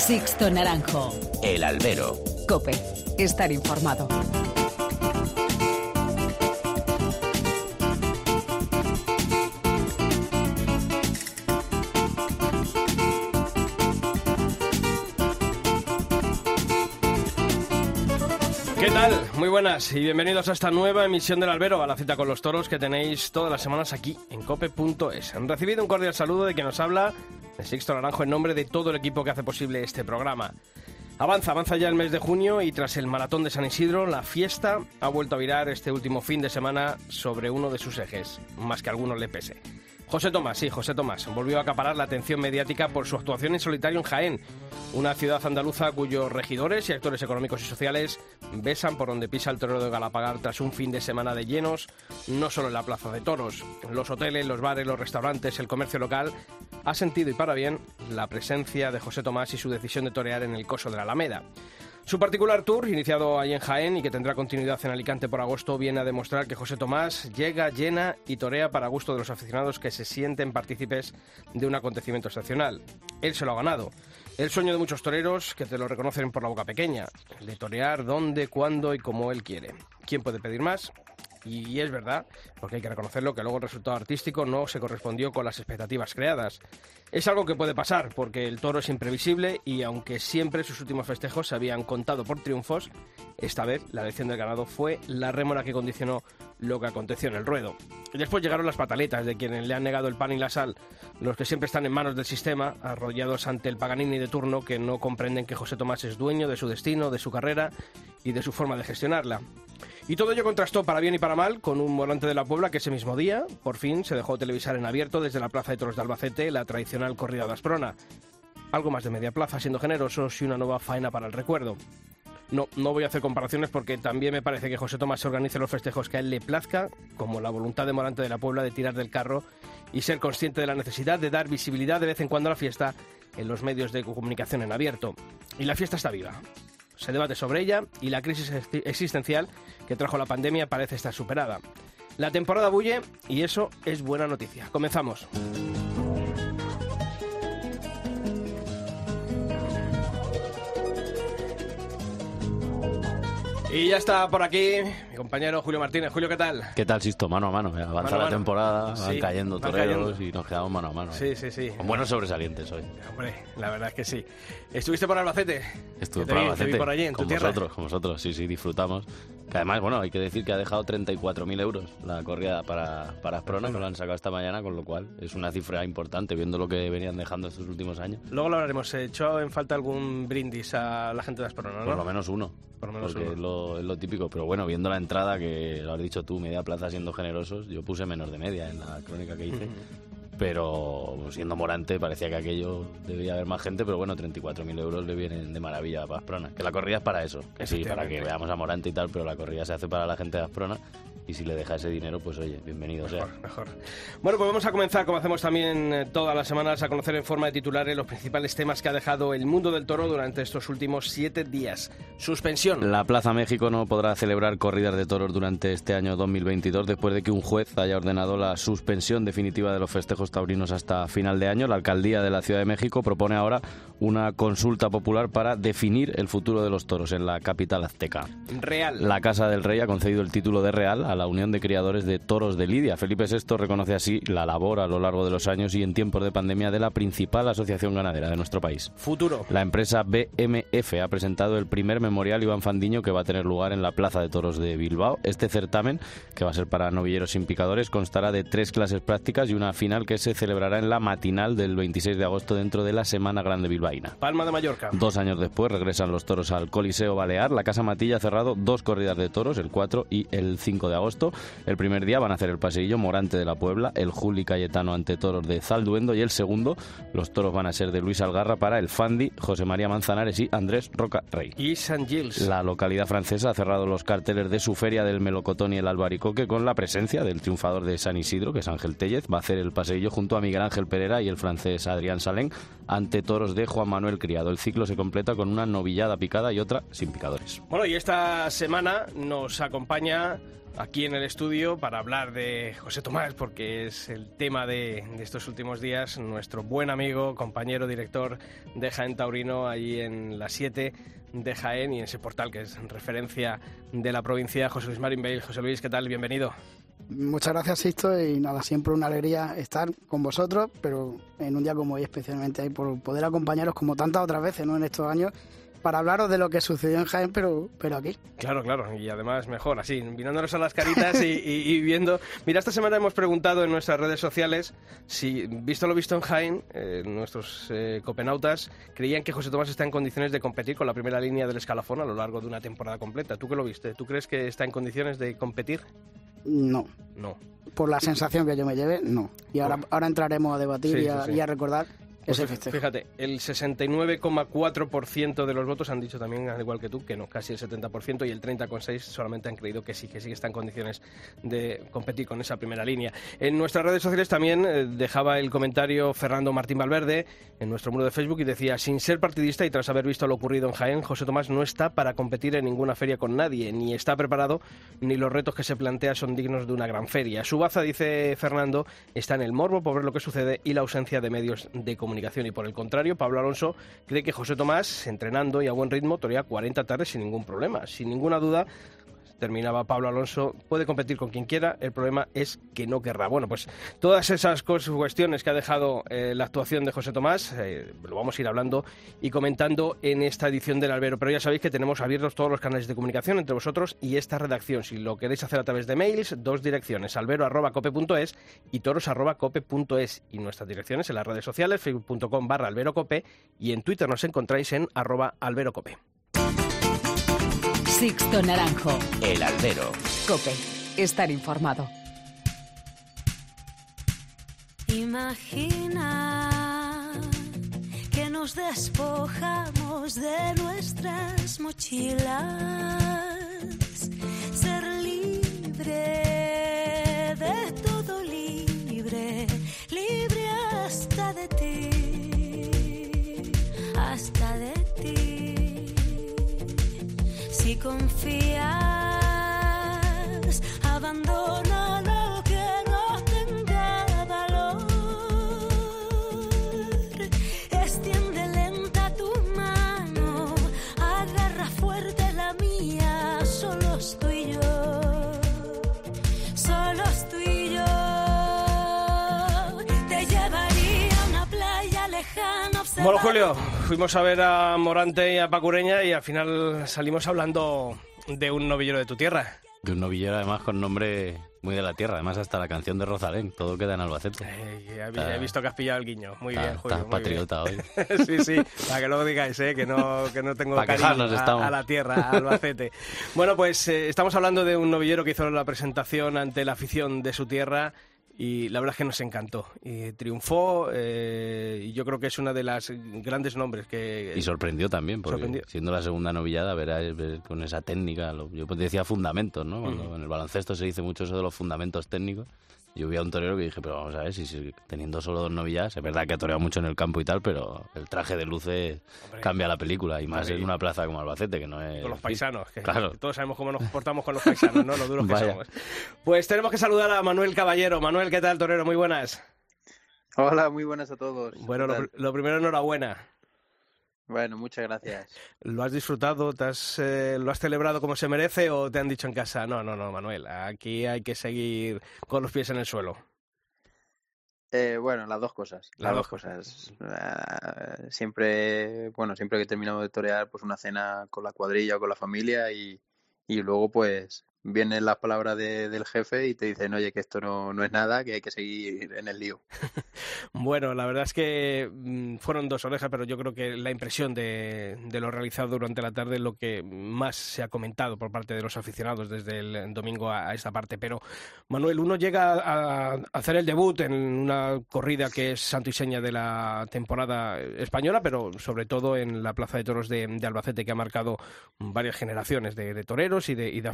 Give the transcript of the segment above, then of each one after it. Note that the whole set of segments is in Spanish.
Sixto Naranjo. El albero. Cope. Estar informado. ¿Qué tal? Muy buenas y bienvenidos a esta nueva emisión del Albero, a la cita con los toros que tenéis todas las semanas aquí en cope.es. Han recibido un cordial saludo de quien nos habla, Sixto Naranjo, en nombre de todo el equipo que hace posible este programa. Avanza, avanza ya el mes de junio y tras el maratón de San Isidro, la fiesta ha vuelto a virar este último fin de semana sobre uno de sus ejes, más que a algunos le pese. José Tomás, sí, José Tomás, volvió a acaparar la atención mediática por su actuación en solitario en Jaén, una ciudad andaluza cuyos regidores y actores económicos y sociales besan por donde pisa el torero de Galapagar tras un fin de semana de llenos, no solo en la plaza de toros, los hoteles, los bares, los restaurantes, el comercio local, ha sentido y para bien la presencia de José Tomás y su decisión de torear en el coso de la Alameda. Su particular tour, iniciado ahí en Jaén y que tendrá continuidad en Alicante por agosto, viene a demostrar que José Tomás llega, llena y torea para gusto de los aficionados que se sienten partícipes de un acontecimiento excepcional. Él se lo ha ganado. El sueño de muchos toreros que te lo reconocen por la boca pequeña, de torear donde, cuándo y como él quiere. ¿Quién puede pedir más? Y es verdad, porque hay que reconocerlo, que luego el resultado artístico no se correspondió con las expectativas creadas. Es algo que puede pasar, porque el toro es imprevisible y aunque siempre sus últimos festejos se habían contado por triunfos, esta vez la elección del ganado fue la rémora que condicionó lo que aconteció en el ruedo. Después llegaron las pataletas de quienes le han negado el pan y la sal, los que siempre están en manos del sistema, arrollados ante el Paganini de turno, que no comprenden que José Tomás es dueño de su destino, de su carrera y de su forma de gestionarla. Y todo ello contrastó para bien y para mal con un volante de la Puebla que ese mismo día, por fin, se dejó televisar en abierto desde la Plaza de Toros de Albacete la tradicional corrida de Asprona. Algo más de media plaza, siendo generosos, y una nueva faena para el recuerdo. No, no voy a hacer comparaciones porque también me parece que José Tomás se organice los festejos que a él le plazca, como la voluntad de Morante de la Puebla de tirar del carro y ser consciente de la necesidad de dar visibilidad de vez en cuando a la fiesta en los medios de comunicación en abierto. Y la fiesta está viva se debate sobre ella y la crisis existencial que trajo la pandemia parece estar superada. La temporada bulle y eso es buena noticia. Comenzamos. Y ya está por aquí mi compañero Julio Martínez. Julio, ¿qué tal? ¿Qué tal, Sisto? Mano a mano. Avanza Mano la mano. temporada, Sí, van cayendo toreros cayendo. y nos quedamos mano a mano. Sí, sí, sí. Con buenos sobresalientes hoy. Hombre, la verdad es que sí. ¿Estuviste por Albacete? Estuve por vi, te Albacete, por allí, en tu con tierra. vosotros, con vosotros, sí, sí, disfrutamos. Que además, bueno, hay que decir que ha dejado 34.000 euros la corrida para, para Asprona, que lo han sacado esta mañana, con lo cual es una cifra importante, viendo lo que venían dejando estos últimos años. Luego lo hablaremos. ¿Se echó en falta algún brindis a la gente de Asprona, no? Por lo menos uno. Por lo menos uno. Lo, es lo típico. Pero bueno, viendo la entrada, que lo has dicho tú, media plaza siendo generosos, yo puse menos de media en la crónica que hice. Pero siendo Morante, parecía que aquello debía haber más gente. Pero bueno, 34.000 euros le vienen de maravilla a Asprona. Que la corrida es para eso. Que sí, para que veamos a Morante y tal. Pero la corrida se hace para la gente de Asprona. Y si le deja ese dinero, pues oye, bienvenido sea. Mejor, mejor. Bueno, pues vamos a comenzar, como hacemos también eh, todas las semanas, a conocer en forma de titulares los principales temas que ha dejado el mundo del toro durante estos últimos siete días. Suspensión. La Plaza México no podrá celebrar corridas de toros durante este año 2022 después de que un juez haya ordenado la suspensión definitiva de los festejos taurinos hasta final de año. La alcaldía de la Ciudad de México propone ahora una consulta popular para definir el futuro de los toros en la capital azteca. Real. La Casa del Rey ha concedido el título de Real a la Unión de Criadores de Toros de Lidia. Felipe VI reconoce así la labor a lo largo de los años y en tiempos de pandemia de la principal asociación ganadera de nuestro país. Futuro. La empresa BMF ha presentado el primer memorial Iván Fandiño que va a tener lugar en la Plaza de Toros de Bilbao. Este certamen, que va a ser para novilleros sin picadores, constará de tres clases prácticas y una final que se celebrará en la matinal del 26 de agosto dentro de la Semana Grande Bilbaína. Palma de Mallorca. Dos años después regresan los toros al Coliseo Balear. La Casa Matilla ha cerrado dos corridas de toros, el 4 y el 5 de agosto. El primer día van a hacer el paseillo Morante de la Puebla, el Juli Cayetano ante toros de Zalduendo y el segundo, los toros van a ser de Luis Algarra para el Fandi, José María Manzanares y Andrés Roca Rey. Y San Gilles. La localidad francesa ha cerrado los carteles de su feria del melocotón y el albaricoque con la presencia del triunfador de San Isidro, que es Ángel Tellez. Va a hacer el paseillo junto a Miguel Ángel Pereira y el francés Adrián Salén ante toros de Juan Manuel Criado. El ciclo se completa con una novillada picada y otra sin picadores. Bueno, y esta semana nos acompaña aquí en el estudio para hablar de José Tomás, porque es el tema de, estos últimos días, nuestro buen amigo, compañero, director de Jaén Taurino, allí en la 7 de Jaén y en ese portal que es referencia de la provincia, José Luis Marín Bale. José Luis, ¿qué tal? Bienvenido. Muchas gracias, Sisto, y nada, siempre una alegría estar con vosotros, pero en un día como hoy especialmente por poder acompañaros como tantas otras veces, ¿no? En estos años para hablaros de lo que sucedió en Jaén, pero, pero aquí. Claro, claro, y además mejor, así, mirándonos a las caritas y, viendo. Mira, esta semana hemos preguntado en nuestras redes sociales si, visto lo visto en Jaén, eh, nuestros eh, copenautas creían que José Tomás está en condiciones de competir con la primera línea del escalafón a lo largo de una temporada completa. ¿Tú qué lo viste? ¿Tú crees que está en condiciones de competir? No. No. Por la sensación que yo me lleve, no. Y ahora, ahora entraremos a debatir y, a, recordar Fíjate, el 69,4% de los votos han dicho también, al igual que tú, que no, casi el 70%, y el 30,6% solamente han creído que sí, que sí que está en condiciones de competir con esa primera línea. En nuestras redes sociales también eh, dejaba el comentario Fernando Martín Valverde en nuestro muro de Facebook y decía, sin ser partidista y tras haber visto lo ocurrido en Jaén, José Tomás no está para competir en ninguna feria con nadie, ni está preparado, ni los retos que se plantea son dignos de una gran feria. Su baza, dice Fernando, está en el morbo por ver lo que sucede y la ausencia de medios de comunicación y por el contrario, Pablo Alonso cree que José Tomás, entrenando y a buen ritmo, torea 40 tardes sin ningún problema. Sin ninguna duda, terminaba Pablo Alonso, puede competir con quien quiera, el problema es que no querrá. Bueno, pues todas esas cuestiones que ha dejado eh, la actuación de José Tomás, eh, lo vamos a ir hablando y comentando en esta edición del Albero. Pero ya sabéis que tenemos abiertos todos los canales de comunicación entre vosotros y esta redacción. Si lo queréis hacer a través de mails, dos direcciones, albero.cope.es y toros.cope.es. Y nuestras direcciones en las redes sociales, facebook.com barra alberocope y en Twitter nos encontráis en arroba alberocope. Sixto Naranjo. El Albero. Cope. Estar informado. Imagina que nos despojamos de nuestras mochilas. Ser libre confías, abandona lo que no tenga valor. Extiende lenta tu mano, agarra fuerte la mía, solo estoy yo. Solo estoy yo. Te llevaría a una playa lejana. Bueno, Julio fuimos a ver a Morante y a Pacureña y al final salimos hablando de un novillero de tu tierra. De un novillero además con nombre muy de la tierra, además hasta la canción de Rosalén, todo queda en Albacete. Eh, he visto que has pillado el guiño, muy bien, Julio. Estás patriota hoy. sí, sí, para que luego digáis eh, que, no, que no tengo cariño a, a, la tierra, a Albacete. bueno, pues eh, estamos hablando de un novillero que hizo la presentación ante la afición de su tierra y la verdad es que nos encantó. Y triunfó eh, y yo creo que es una de las grandes nombres que... Y sorprendió también, porque siendo la segunda novillada, verás, con esa técnica, yo decía fundamentos, ¿no? Cuando en el baloncesto se dice mucho eso de los fundamentos técnicos yo vi a un torero que dije, pero vamos a ver, si, teniendo solo dos novillas, es verdad que ha toreado mucho en el campo y tal, pero el traje de luces cambia la película, y más en una plaza como Albacete, que no es... Con los paisanos, que, claro. todos sabemos cómo nos portamos con los paisanos, ¿no? Lo duros que somos. Pues tenemos que saludar a Manuel Caballero. Manuel, ¿qué tal, torero? Muy buenas. Hola, muy buenas a todos. Bueno, lo primero, enhorabuena. Bueno, muchas gracias. ¿Lo has disfrutado? ¿Te eh, ¿Lo has celebrado como se merece o te han dicho en casa, no, no, no, Manuel, aquí hay que seguir con los pies en el suelo? Eh, bueno, las dos cosas. Las, dos cosas. Eh, siempre, bueno, siempre que terminamos de torear, pues una cena con la cuadrilla o con la familia y, y luego, pues, vienen las palabras del jefe y te dicen, oye, que esto no, no, es nada, que hay que seguir en el lío. bueno, la verdad es que mm, fueron dos orejas, pero yo creo que la impresión de, de, lo realizado durante la tarde es lo que más se ha comentado por parte de los aficionados desde el domingo a, esta parte. Pero, Manuel, uno llega a, hacer el debut en una corrida que es santo y seña de la temporada española, pero sobre todo en la Plaza de Toros de, Albacete, que ha marcado varias generaciones de, de toreros y de, y de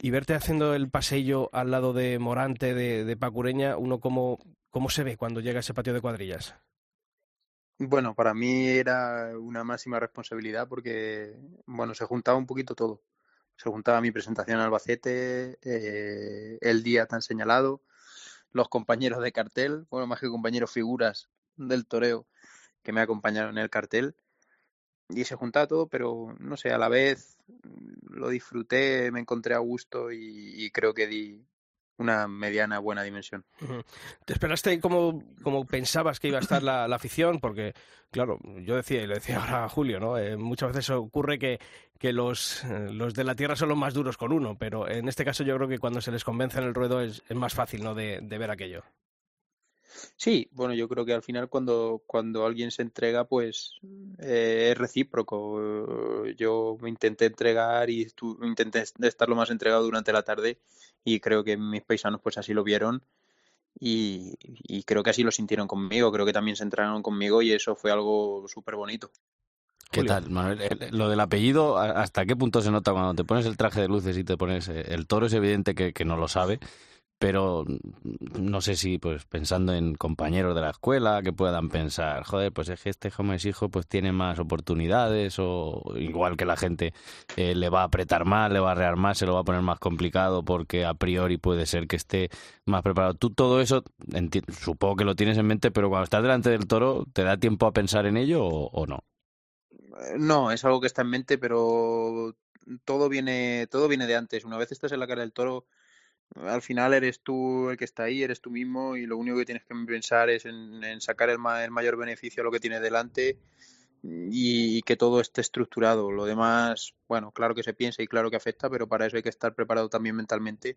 y verte haciendo el paseillo al lado de Morante, de, Pacureña, uno como ¿Cómo se ve cuando llega ese patio de cuadrillas? Bueno, para mí era una máxima responsabilidad porque, bueno, se juntaba un poquito todo. Se juntaba mi presentación en Albacete, eh, el día tan señalado, los compañeros de cartel, bueno, más que compañeros, figuras del toreo que me acompañaron en el cartel. Y se juntaba todo, pero no sé, a la vez lo disfruté, me encontré a gusto y, creo que di una mediana buena dimensión. ¿Te esperaste como, pensabas que iba a estar la, afición? Porque, claro, yo decía, y lo decía ahora Julio, ¿no? Eh, muchas veces ocurre que, que los, eh, los de la tierra son los más duros con uno, pero en este caso yo creo que cuando se les convence en el ruedo es, es más fácil, ¿no? De, de ver aquello. Sí, bueno, yo creo que al final cuando, cuando alguien se entrega, pues eh, es recíproco. Yo me intenté entregar y estu- intenté estar lo más entregado durante la tarde y creo que mis paisanos pues así lo vieron y, y creo que así lo sintieron conmigo. Creo que también se entregaron conmigo y eso fue algo súper bonito. ¿Qué Julio. tal, Manuel? El- Lo del apellido, ¿a- ¿hasta qué punto se nota cuando te pones el traje de luces y te pones eh, el toro? Es evidente que, que no lo sabe, pero mm, no sé si, pues pensando en compañeros de la escuela que puedan pensar, joder, pues es que este joven es hijo, pues tiene más oportunidades, o igual que la gente eh, le va a apretar más, le va a arrear más, se lo va a poner más complicado porque a priori puede ser que esté más preparado. Tú todo eso, supongo que lo tienes en mente, pero cuando estás delante del toro, ¿te da tiempo a pensar en ello o- o no? Eh, No, es algo que está en mente, pero todo viene, todo viene de antes. Una vez estás en la cara del toro, al final eres tú el que está ahí, eres tú mismo y lo único que tienes que pensar es en, sacar el, ma- el mayor beneficio a lo que tienes delante y, que todo esté estructurado. Lo demás, bueno, claro que se piensa y claro que afecta, pero para eso hay que estar preparado también mentalmente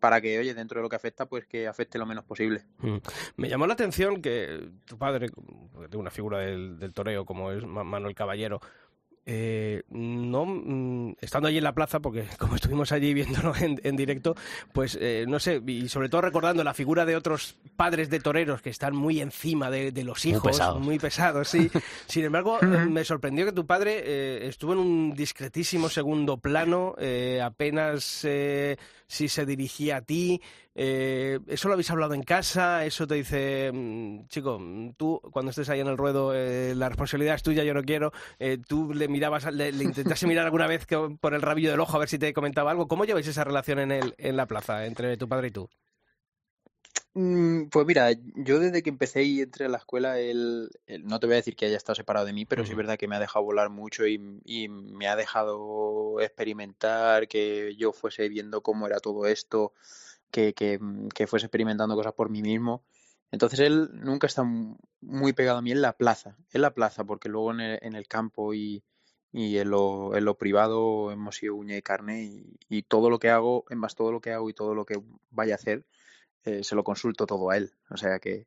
para que, oye, dentro de lo que afecta, pues que afecte lo menos posible. Mm. Me llamó la atención que tu padre, una figura del, del toreo como es Ma- Manuel Caballero, eh, no mm, estando allí en la plaza, porque como estuvimos allí viéndolo en, en directo, pues eh, no sé, y sobre todo recordando la figura de otros padres de toreros que están muy encima de, de los Muy hijos, pesados. muy pesados, sí. Sin embargo, eh, me sorprendió que tu padre eh, estuvo en un discretísimo segundo plano, eh, apenas si se dirigía a ti. Eh, ¿Eso lo habéis hablado en casa? ¿Eso te dice, mm, chico, tú cuando estés ahí en el ruedo, eh, la responsabilidad es tuya, yo no quiero? Eh, ¿Tú le mirabas, le, le intentaste mirar alguna vez que- por el rabillo del ojo a ver si te comentaba algo? ¿Cómo lleváis esa relación en, el, en la plaza entre tu padre y tú? Mm, Pues mira, yo desde que empecé y entré a la escuela, él, él- no te voy a decir que haya estado separado de mí, pero sí es verdad que me ha dejado volar mucho y, y me ha dejado experimentar, que yo fuese viendo cómo era todo esto, que, que, mm, que fuese experimentando cosas por mí mismo. Entonces él nunca está mu- muy pegado a mí en la plaza, en la plaza, porque luego en el, en el campo y, y en lo, en lo privado hemos sido uña y carne y, y todo lo que hago, en más todo lo que hago y todo lo que vaya a hacer eh, se lo consulto todo a él. O sea que,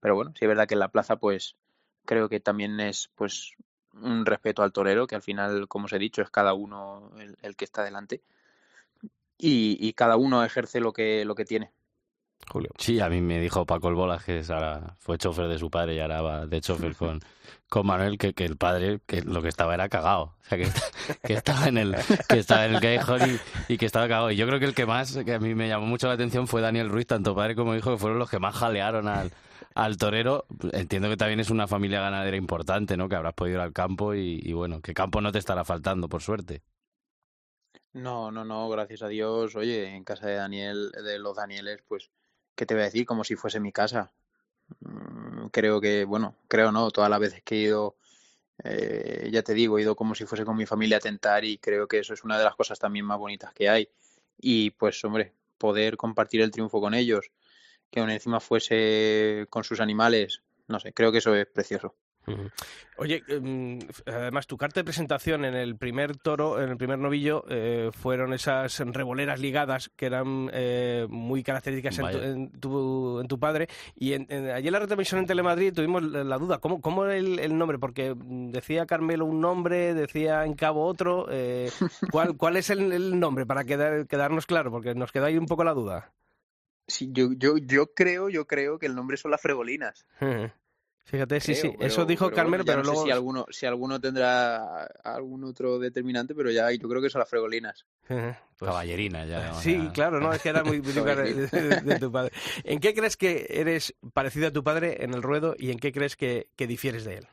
pero bueno, sí es verdad que en la plaza, pues creo que también es pues un respeto al torero, que al final, como os he dicho, es cada uno el, el que está delante. Y, y cada uno ejerce lo que, lo que tiene. Julio. Sí, a mí me dijo Paco el Bolas, que ahora, fue chofer de su padre y ahora va de chofer con, con Manuel, que, que el padre que lo que estaba era cagado. O sea, que, que estaba en el que estaba en el y, y que estaba cagado. Y yo creo que el que más, que a mí me llamó mucho la atención fue Daniel Ruiz, tanto padre como hijo, que fueron los que más jalearon al, al torero. Entiendo que también es una familia ganadera importante, ¿no? Que habrás podido ir al campo y, y bueno, que campo no te estará faltando, por suerte. No, no, no, gracias a Dios. Oye, en casa de Daniel, de los Danieles, pues, ¿qué te voy a decir? Como si fuese mi casa. Mm, Creo que, bueno, creo no, todas las veces que he ido, eh, ya te digo, he ido como si fuese con mi familia a tentar y creo que eso es una de las cosas también más bonitas que hay. Y pues, hombre, poder compartir el triunfo con ellos, que aún encima fuese con sus animales, no sé, creo que eso es precioso. Oye, em, además tu carta de presentación en el primer toro, en el primer novillo, eh, fueron esas revoleras ligadas que eran eh, muy características en tu, en tu, en tu padre. Y en, en- allí en la retransmisión en Telemadrid tuvimos la, duda, ¿cómo, cómo era el, el nombre? Porque mm, decía Carmelo un nombre, decía en cabo otro. eh, ¿cuál, ¿Cuál es el, el nombre para quedar, quedarnos claro? Porque nos quedó ahí un poco la duda. Sí, yo, yo, yo creo, yo creo que el nombre son las fregolinas. Fíjate, sí, creo, sí, pero- eso dijo pero ya pero no sé luego... si alguno, si alguno tendrá algún otro determinante, pero ya yo creo que son las fregolinas. Pues- Caballerina ya. Sí, claro, no, es que era muy muy típica de, de- de tu padre. ¿En qué crees que eres parecido a tu padre en el ruedo y en qué crees que, que difieres de él?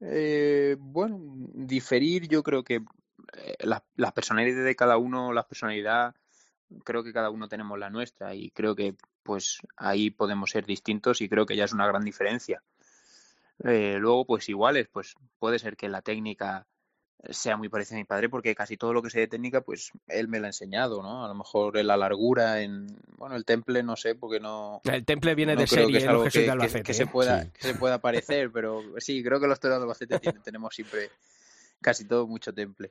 Eh, bueno, diferir, yo creo que eh, las, las personalidades de cada uno, la personalidad, creo que cada uno tenemos la nuestra y creo que pues ahí podemos ser distintos y creo que ya es una gran diferencia. Eh, luego, pues iguales, pues puede ser que la técnica sea muy parecida a mi padre porque casi todo lo que sé de técnica, pues él me lo ha enseñado, ¿no? A lo mejor en la largura, en, bueno, el temple, no sé, porque no, El temple viene no de serie que es algo Jesús que, de que- Albacete. que se ¿eh? pueda Sí. que se pueda parecer, pero sí, creo que los toreros de Albacete tienen- tenemos siempre casi todo mucho temple.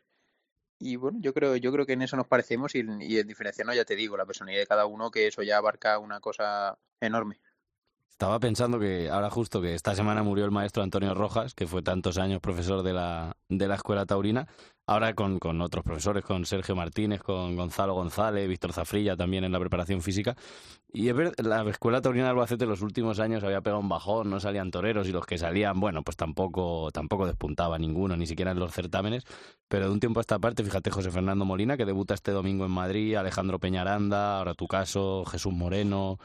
Y bueno, yo creo, yo creo que en eso nos parecemos y, y en diferenciarnos, ya te digo, la personalidad de cada uno, que eso ya abarca una cosa enorme. Estaba pensando que ahora justo que esta semana murió el maestro Antonio Rojas, que fue tantos años profesor de la, de la escuela taurina, ahora con, con otros profesores, con Sergio Martínez, con Gonzalo González, Víctor Zafrilla también en la preparación física. Y es verdad, la escuela taurina de Albacete en los últimos años había pegado un bajón, no salían toreros y los que salían, bueno, pues tampoco, tampoco despuntaba ninguno, ni siquiera en los certámenes. Pero de un tiempo a esta parte, fíjate José Fernando Molina, que debuta este domingo en Madrid, Alejandro Peñaranda, ahora tu caso, Jesús Moreno,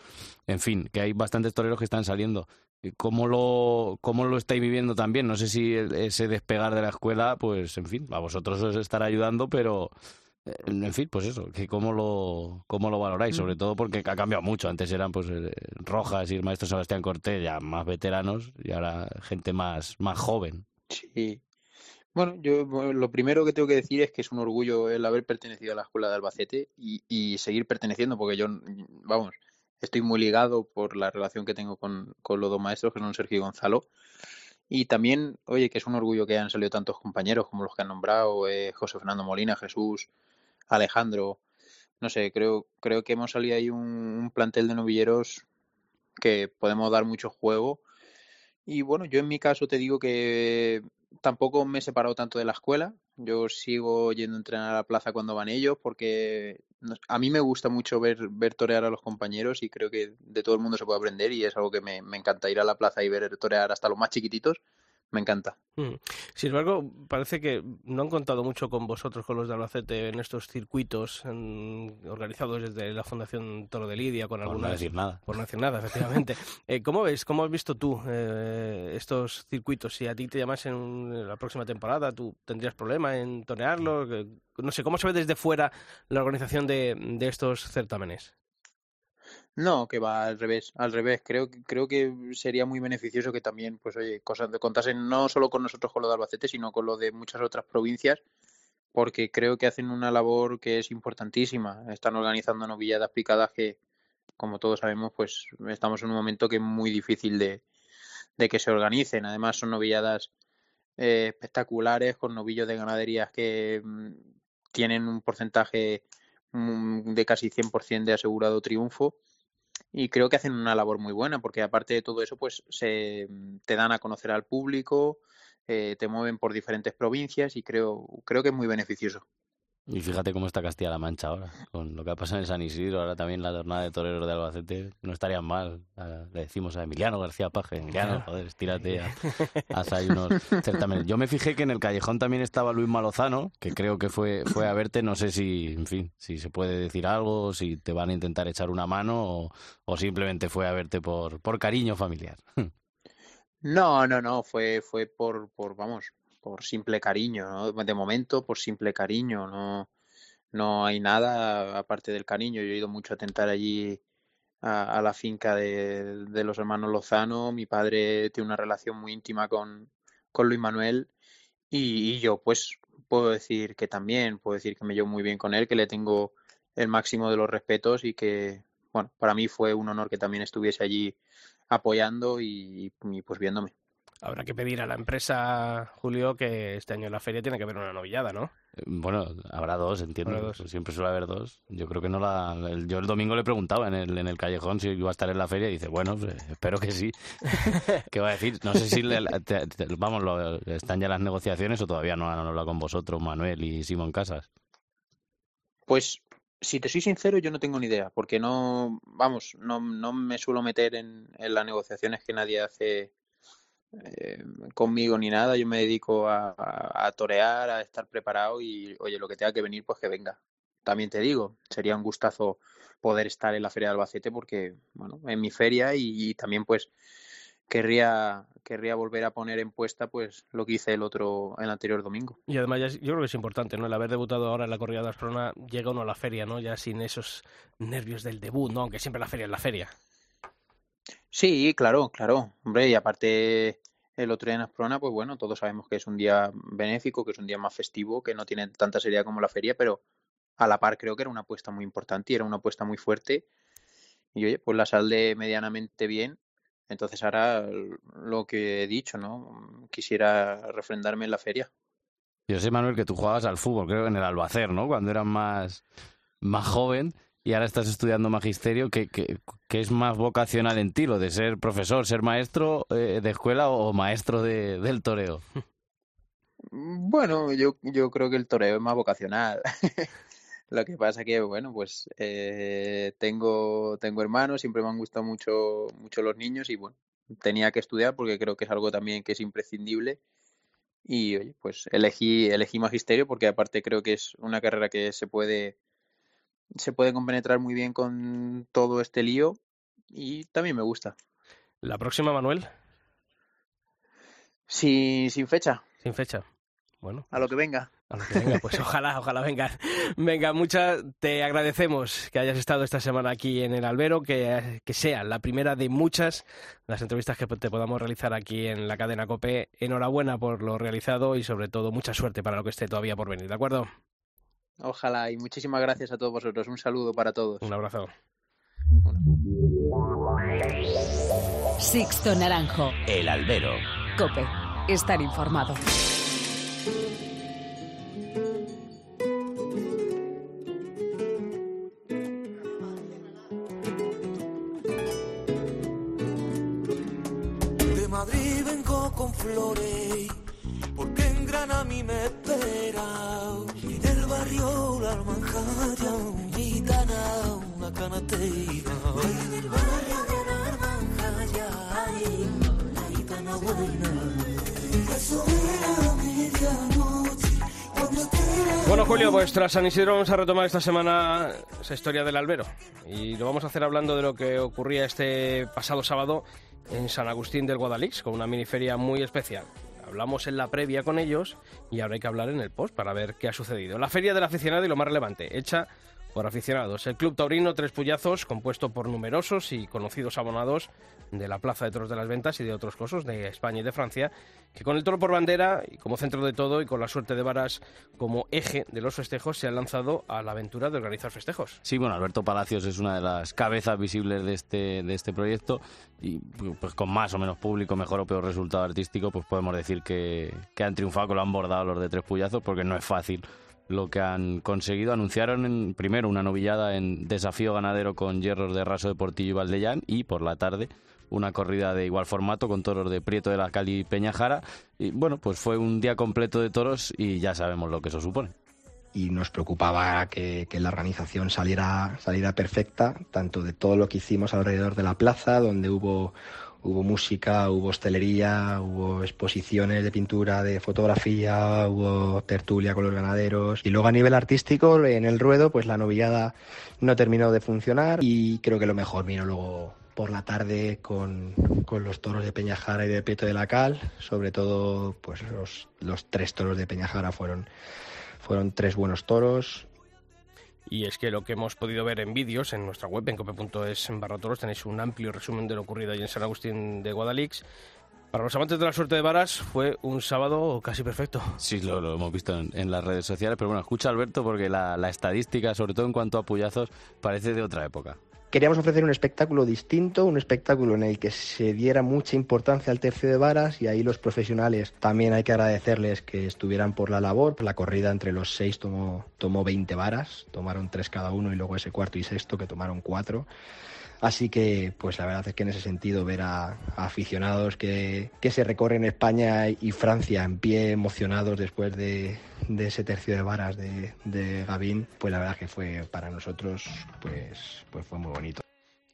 en fin, que hay bastantes toreros que están saliendo. ¿Y ¿Cómo lo, cómo lo estáis viviendo también? No sé si el- ese despegar de la escuela, pues, en fin, a vosotros os estará ayudando, pero, eh, en fin, pues eso, que cómo lo, cómo lo valoráis, sobre todo porque ha cambiado mucho. Antes eran, pues, eh, Rojas y el maestro Sebastián Cortés, ya más veteranos, y ahora gente más, más joven. Sí. Bueno, yo lo primero que tengo que decir es que es un orgullo el haber pertenecido a la escuela de Albacete y, seguir perteneciendo, porque yo, vamos, estoy muy ligado por la relación que tengo con, los dos maestros, que son Sergio y Gonzalo. Y también, oye, que es un orgullo que hayan salido tantos compañeros como los que han nombrado, eh, José Fernando Molina, Jesús, Alejandro. No sé, creo, creo que hemos salido ahí un plantel de novilleros que podemos dar mucho juego. Y bueno, yo en mi caso te digo que tampoco me he separado tanto de la escuela. Yo sigo yendo a entrenar a la plaza cuando van ellos porque a mí me gusta mucho ver, ver torear a los compañeros y creo que de todo el mundo se puede aprender y es algo que me, me encanta ir a la plaza y ver torear hasta los más chiquititos. Me encanta. Mm. Sin embargo, parece que no han contado mucho con vosotros, con los de Albacete, en estos circuitos organizados desde la Fundación Toro de Lidia, con Por no algunas... decir nada. Por no decir nada, efectivamente. Eh, ¿Cómo ves, cómo has visto tú eh, estos circuitos? Si a ti te llamasen en la próxima temporada, ¿tú tendrías problema en torearlo? Que- No sé, ¿cómo se ve desde fuera la organización de, de estos certámenes? No, que va al revés, al revés. Creo, creo que sería muy beneficioso que también, pues oye, cosas contasen no solo con nosotros con lo de Albacete, sino con lo de muchas otras provincias, porque creo que hacen una labor que es importantísima. Están organizando novilladas picadas que, como todos sabemos, pues estamos en un momento que es muy difícil de, de que se organicen. Además, son novilladas eh, espectaculares con novillos de ganaderías que mm, tienen un porcentaje mm, de casi 100% de asegurado triunfo y creo que hacen una labor muy buena porque aparte de todo eso pues se te dan a conocer al público eh, te mueven por diferentes provincias y creo creo que es muy beneficioso Y fíjate cómo está Castilla-La Mancha ahora, con lo que ha pasado en San Isidro, ahora también la jornada de toreros de Albacete, no estarían mal. Le decimos a Emiliano García Paje, Emiliano, joder, estírate, a- haz ahí unos certámenes. Yo me fijé que en el callejón también estaba Luis Malozano, que creo que fue, fue a verte, no sé si, en fin, si se puede decir algo, si te van a intentar echar una mano o, o simplemente fue a verte por, por cariño familiar. no no no fue fue por por vamos por simple cariño ¿no? de momento por simple cariño no no hay nada aparte del cariño yo he ido mucho a tentar allí a, la finca de, los hermanos Lozano mi padre tiene una relación muy íntima con con Luis Manuel Y, y yo, pues, puedo decir que también, puedo decir que me llevo muy bien con él, que le tengo el máximo de los respetos y que, bueno, para mí fue un honor que también estuviese allí apoyando y, y, pues viéndome. Habrá que pedir a la empresa, Julio, que este año en la feria tiene que haber una novillada, ¿no? Eh, Bueno, habrá dos, entiendo. Habrá dos. Siempre suele haber dos. Yo creo que no la. Yo el domingo le preguntaba en el, en el callejón si iba a estar en la feria y dice, bueno, pues, espero que sí. ¿Qué va a decir? No sé si. le- te- te- vamos, lo- están ya las negociaciones o todavía no han hablado con vosotros, Manuel y Simón Casas. Pues Si te soy sincero, yo no tengo ni idea, porque no, vamos, no, no me suelo meter en, en las negociaciones que nadie hace eh, conmigo ni nada. Yo me dedico a, a, torear, a estar preparado y, oye, lo que tenga que venir, pues que venga. También te digo, sería un gustazo poder estar en la Feria de Albacete porque, bueno, en mi feria y, también, pues, querría, querría volver a poner en puesta pues lo que hice el otro el anterior domingo. Y además ya yo creo que es importante, ¿no? El haber debutado ahora en la corrida de Asprona llega uno a la feria, ¿no? Ya sin esos nervios del debut, ¿no? Aunque siempre la feria es la feria. Sí, claro, claro. Hombre, y aparte el otro día en Asprona, pues bueno, todos sabemos que es un día benéfico, que es un día más festivo, que no tiene tanta seriedad como la feria, pero a la par creo que era una apuesta muy importante y era una apuesta muy fuerte. Y oye, pues la saldé medianamente bien. Entonces ahora lo que he dicho, ¿no? Quisiera refrendarme en la feria. Yo sé, Manuel, que tú jugabas al fútbol, creo, en el Albacer, ¿no? Cuando eras más, más joven y ahora estás estudiando magisterio. ¿Qué, qué, qué es más vocacional en ti? ¿Lo de ser profesor, ser maestro eh, de escuela o maestro de, del toreo? Bueno, yo, yo creo que el toreo es más vocacional. Lo que pasa que, bueno, pues eh, tengo, tengo hermanos, siempre me han gustado mucho, mucho los niños y bueno, tenía que estudiar porque creo que es algo también que es imprescindible. Y oye, pues elegí, elegí magisterio porque aparte creo que es una carrera que se puede, se puede compenetrar muy bien con todo este lío y también me gusta. La próxima, Manuel, Sin, sin fecha, sin fecha. Bueno, a lo que venga. a lo que venga, pues ojalá, ojalá venga. Venga, muchas, te agradecemos que hayas estado esta semana aquí en el Albero, que, que sea la primera de muchas las entrevistas que te podamos realizar aquí en la cadena COPE. Enhorabuena por lo realizado y sobre todo mucha suerte para lo que esté todavía por venir, ¿de acuerdo? Ojalá y muchísimas gracias a todos vosotros. Un saludo para todos. Un abrazo. Sixto Naranjo. El albero. Cope. Estar informado. De Madrid vengo con flores, porque en Granada a mí me espera. Y del barrio la almanjaya, gitana, una canastera. Ay, del barrio de la almanjaya, ay, la gitana buena. Eso era medianoche, cuando te la Bueno, Julio, pues tras San Isidro vamos a retomar esta semana esa historia del albero. Y lo vamos a hacer hablando de lo que ocurría este pasado sábado en San Agustín del Guadalix, con una miniferia muy especial. Hablamos en la previa con ellos y ahora hay que hablar en el post para ver qué ha sucedido. La feria del aficionado y lo más relevante, hecha por aficionados. El Club Taurino Tres Puyazos, compuesto por numerosos y conocidos abonados de la Plaza de Toros de las Ventas y de otros cosos de España y de Francia, que con el toro por bandera y como centro de todo y con la suerte de varas como eje de los festejos se han lanzado a la aventura de organizar festejos. Sí, bueno, Alberto Palacios es una de las cabezas visibles de este, de este proyecto y pues con más o menos público, mejor o peor resultado artístico, pues podemos decir que, que han triunfado, que lo han bordado los de Tres Puyazos, porque no es fácil lo que han conseguido. Anunciaron en, primero una novillada en desafío ganadero con hierros de Raso de Portillo y Valdellán y por la tarde una corrida de igual formato con toros de Prieto de la Cali y Peñajara. Y bueno, pues fue un día completo de toros y ya sabemos lo que eso supone. y nos preocupaba que, que la organización saliera, saliera perfecta, tanto de todo lo que hicimos alrededor de la plaza, donde hubo, hubo música, hubo hostelería, hubo exposiciones de pintura, de fotografía, hubo tertulia con los ganaderos. Y luego a nivel artístico, en el ruedo, pues la novillada no terminó de funcionar y creo que lo mejor vino luego por la tarde con, con los toros de Peñajara y de Prieto de la Cal, sobre todo pues los, los tres toros de Peñajara fueron fueron tres buenos toros. Y es que lo que hemos podido ver en vídeos en nuestra web, en cope.es en barra toros, tenéis un amplio resumen de lo ocurrido allí en San Agustín de Guadalix. Para los amantes de la suerte de varas fue un sábado casi perfecto. Sí, lo, hemos visto en, en las redes sociales, pero bueno, escucha Alberto porque la, la estadística, sobre todo en cuanto a puyazos, parece de otra época. Queríamos ofrecer un espectáculo distinto, un espectáculo en el que se diera mucha importancia al tercio de varas y ahí los profesionales también hay que agradecerles que estuvieran por la labor. La corrida entre los seis tomó, tomó 20 varas, tomaron tres cada uno y luego ese cuarto y sexto que tomaron cuatro. Así que, pues la verdad es que en ese sentido ver a, a aficionados que, que se recorren España y Francia en pie, emocionados después de, de ese tercio de varas de, de Gavín, pues la verdad que fue para nosotros, pues, pues fue muy bonito.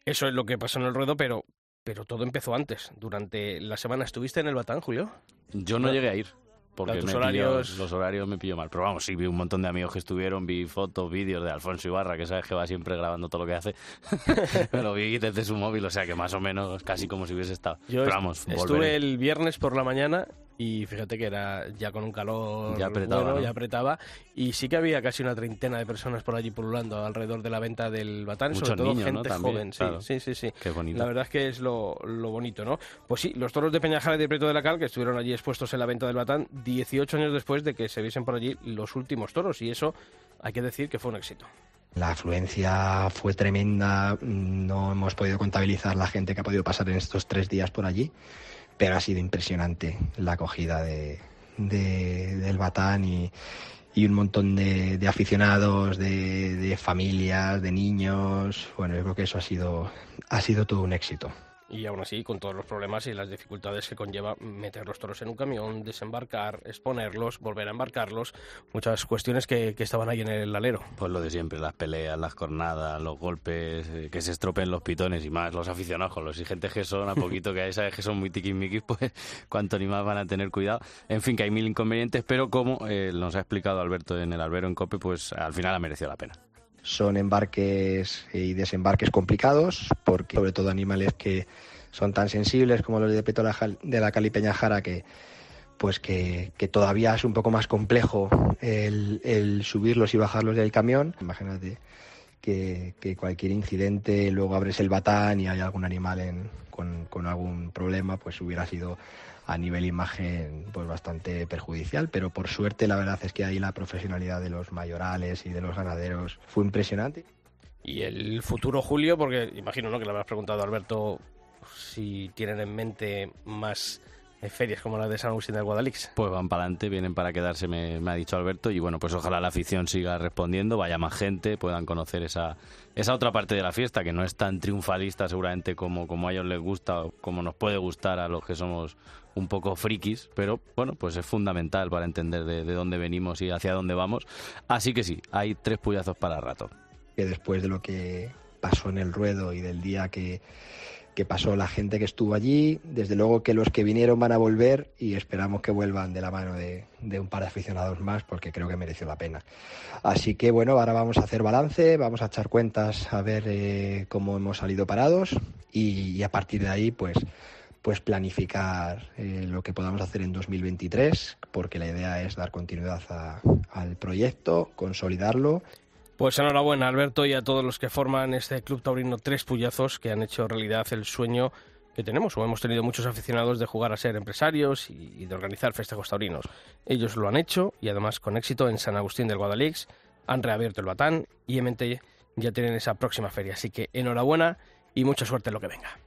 Eso es lo que pasó en el ruedo, pero, pero todo empezó antes. Durante la semana, ¿estuviste en el Batán, Julio? Yo no llegué a ir. Porque tus me horarios- los horarios me pilló mal. Pero vamos, sí, vi un montón de amigos que estuvieron, vi fotos, vídeos de Alfonso Ibarra, que sabes que va siempre grabando todo lo que hace. me lo vi desde su móvil, o sea que más o menos casi como si hubiese estado. Yo Pero est- vamos, estuve volveré. el viernes por la mañana y fíjate que era ya con un calor Ya apretaba, bueno, ¿no? ya apretaba y sí que había casi una treintena de personas por allí pululando alrededor de la venta del Batán, Muchos sobre todo niños, ¿no? gente También, joven, sí, claro. sí, sí, sí. Qué bonito. La verdad es que es lo, lo bonito, ¿no? Pues sí, los toros de Peñajara y de Prieto de la Cal, que estuvieron allí expuestos en la venta del Batán, 18 años después de que se viesen por allí los últimos toros, y eso hay que decir que fue un éxito. La afluencia fue tremenda, no hemos podido contabilizar la gente que ha podido pasar en estos tres días por allí, pero ha sido impresionante la acogida de, de- del Batán y, y un montón de, aficionados, de, de familias, de niños. Bueno, yo creo que eso ha sido, ha sido todo un éxito. Y aún así, con todos los problemas y las dificultades que conlleva meter los toros en un camión, desembarcar, exponerlos, volver a embarcarlos, muchas cuestiones que, que estaban ahí en el alero. Pues lo de siempre, las peleas, las cornadas, los golpes, eh, que se estropeen los pitones y más los aficionados con los exigentes que son, a poquito que hay, sabes que son muy tiquismiquis, pues cuanto ni más van a tener cuidado. En fin, que hay mil inconvenientes, pero como eh, nos ha explicado Alberto en el albero en COPE, pues al final ha merecido la pena. Son embarques y desembarques complicados, porque sobre todo animales que son tan sensibles como los de Peto de la Calipeñajara que pues que, que todavía es un poco más complejo el, subirlos y bajarlos del camión. Imagínate que, que cualquier incidente, luego abres el batán y hay algún animal en- con, con algún problema, pues hubiera sido a nivel imagen pues bastante perjudicial, pero por suerte la verdad es que ahí la profesionalidad de los mayorales y de los ganaderos fue impresionante. Y el futuro Julio, porque imagino ¿no? que le habrás preguntado a Alberto si tienen en mente más ferias como la de San Agustín del Guadalix. Pues van para adelante, vienen para quedarse, me, me ha dicho Alberto, y bueno, pues ojalá la afición siga respondiendo, vaya más gente, puedan conocer esa, esa otra parte de la fiesta, que no es tan triunfalista seguramente como, como a ellos les gusta, o como nos puede gustar a los que somos un poco frikis, pero bueno, pues es fundamental para entender de, de dónde venimos y hacia dónde vamos. Así que sí, hay tres puyazos para rato. que después de lo que pasó en el ruedo y del día que, que pasó la gente que estuvo allí, desde luego que los que vinieron van a volver y esperamos que vuelvan de la mano de, un par de aficionados más porque creo que mereció la pena. Así que bueno, ahora vamos a hacer balance, vamos a echar cuentas a ver eh, cómo hemos salido parados y, y a partir de ahí pues pues planificar eh, lo que podamos hacer en 2023 porque la idea es dar continuidad a- al proyecto, consolidarlo Pues enhorabuena, Alberto, y a todos los que forman este Club Taurino Tres Puyazos, que han hecho realidad el sueño que tenemos, o hemos tenido muchos aficionados de jugar a ser empresarios y, de organizar festejos taurinos. Ellos lo han hecho, y además con éxito en San Agustín del Guadalix, han reabierto el Batán, y mente ya tienen esa próxima feria. Así que enhorabuena y mucha suerte en lo que venga.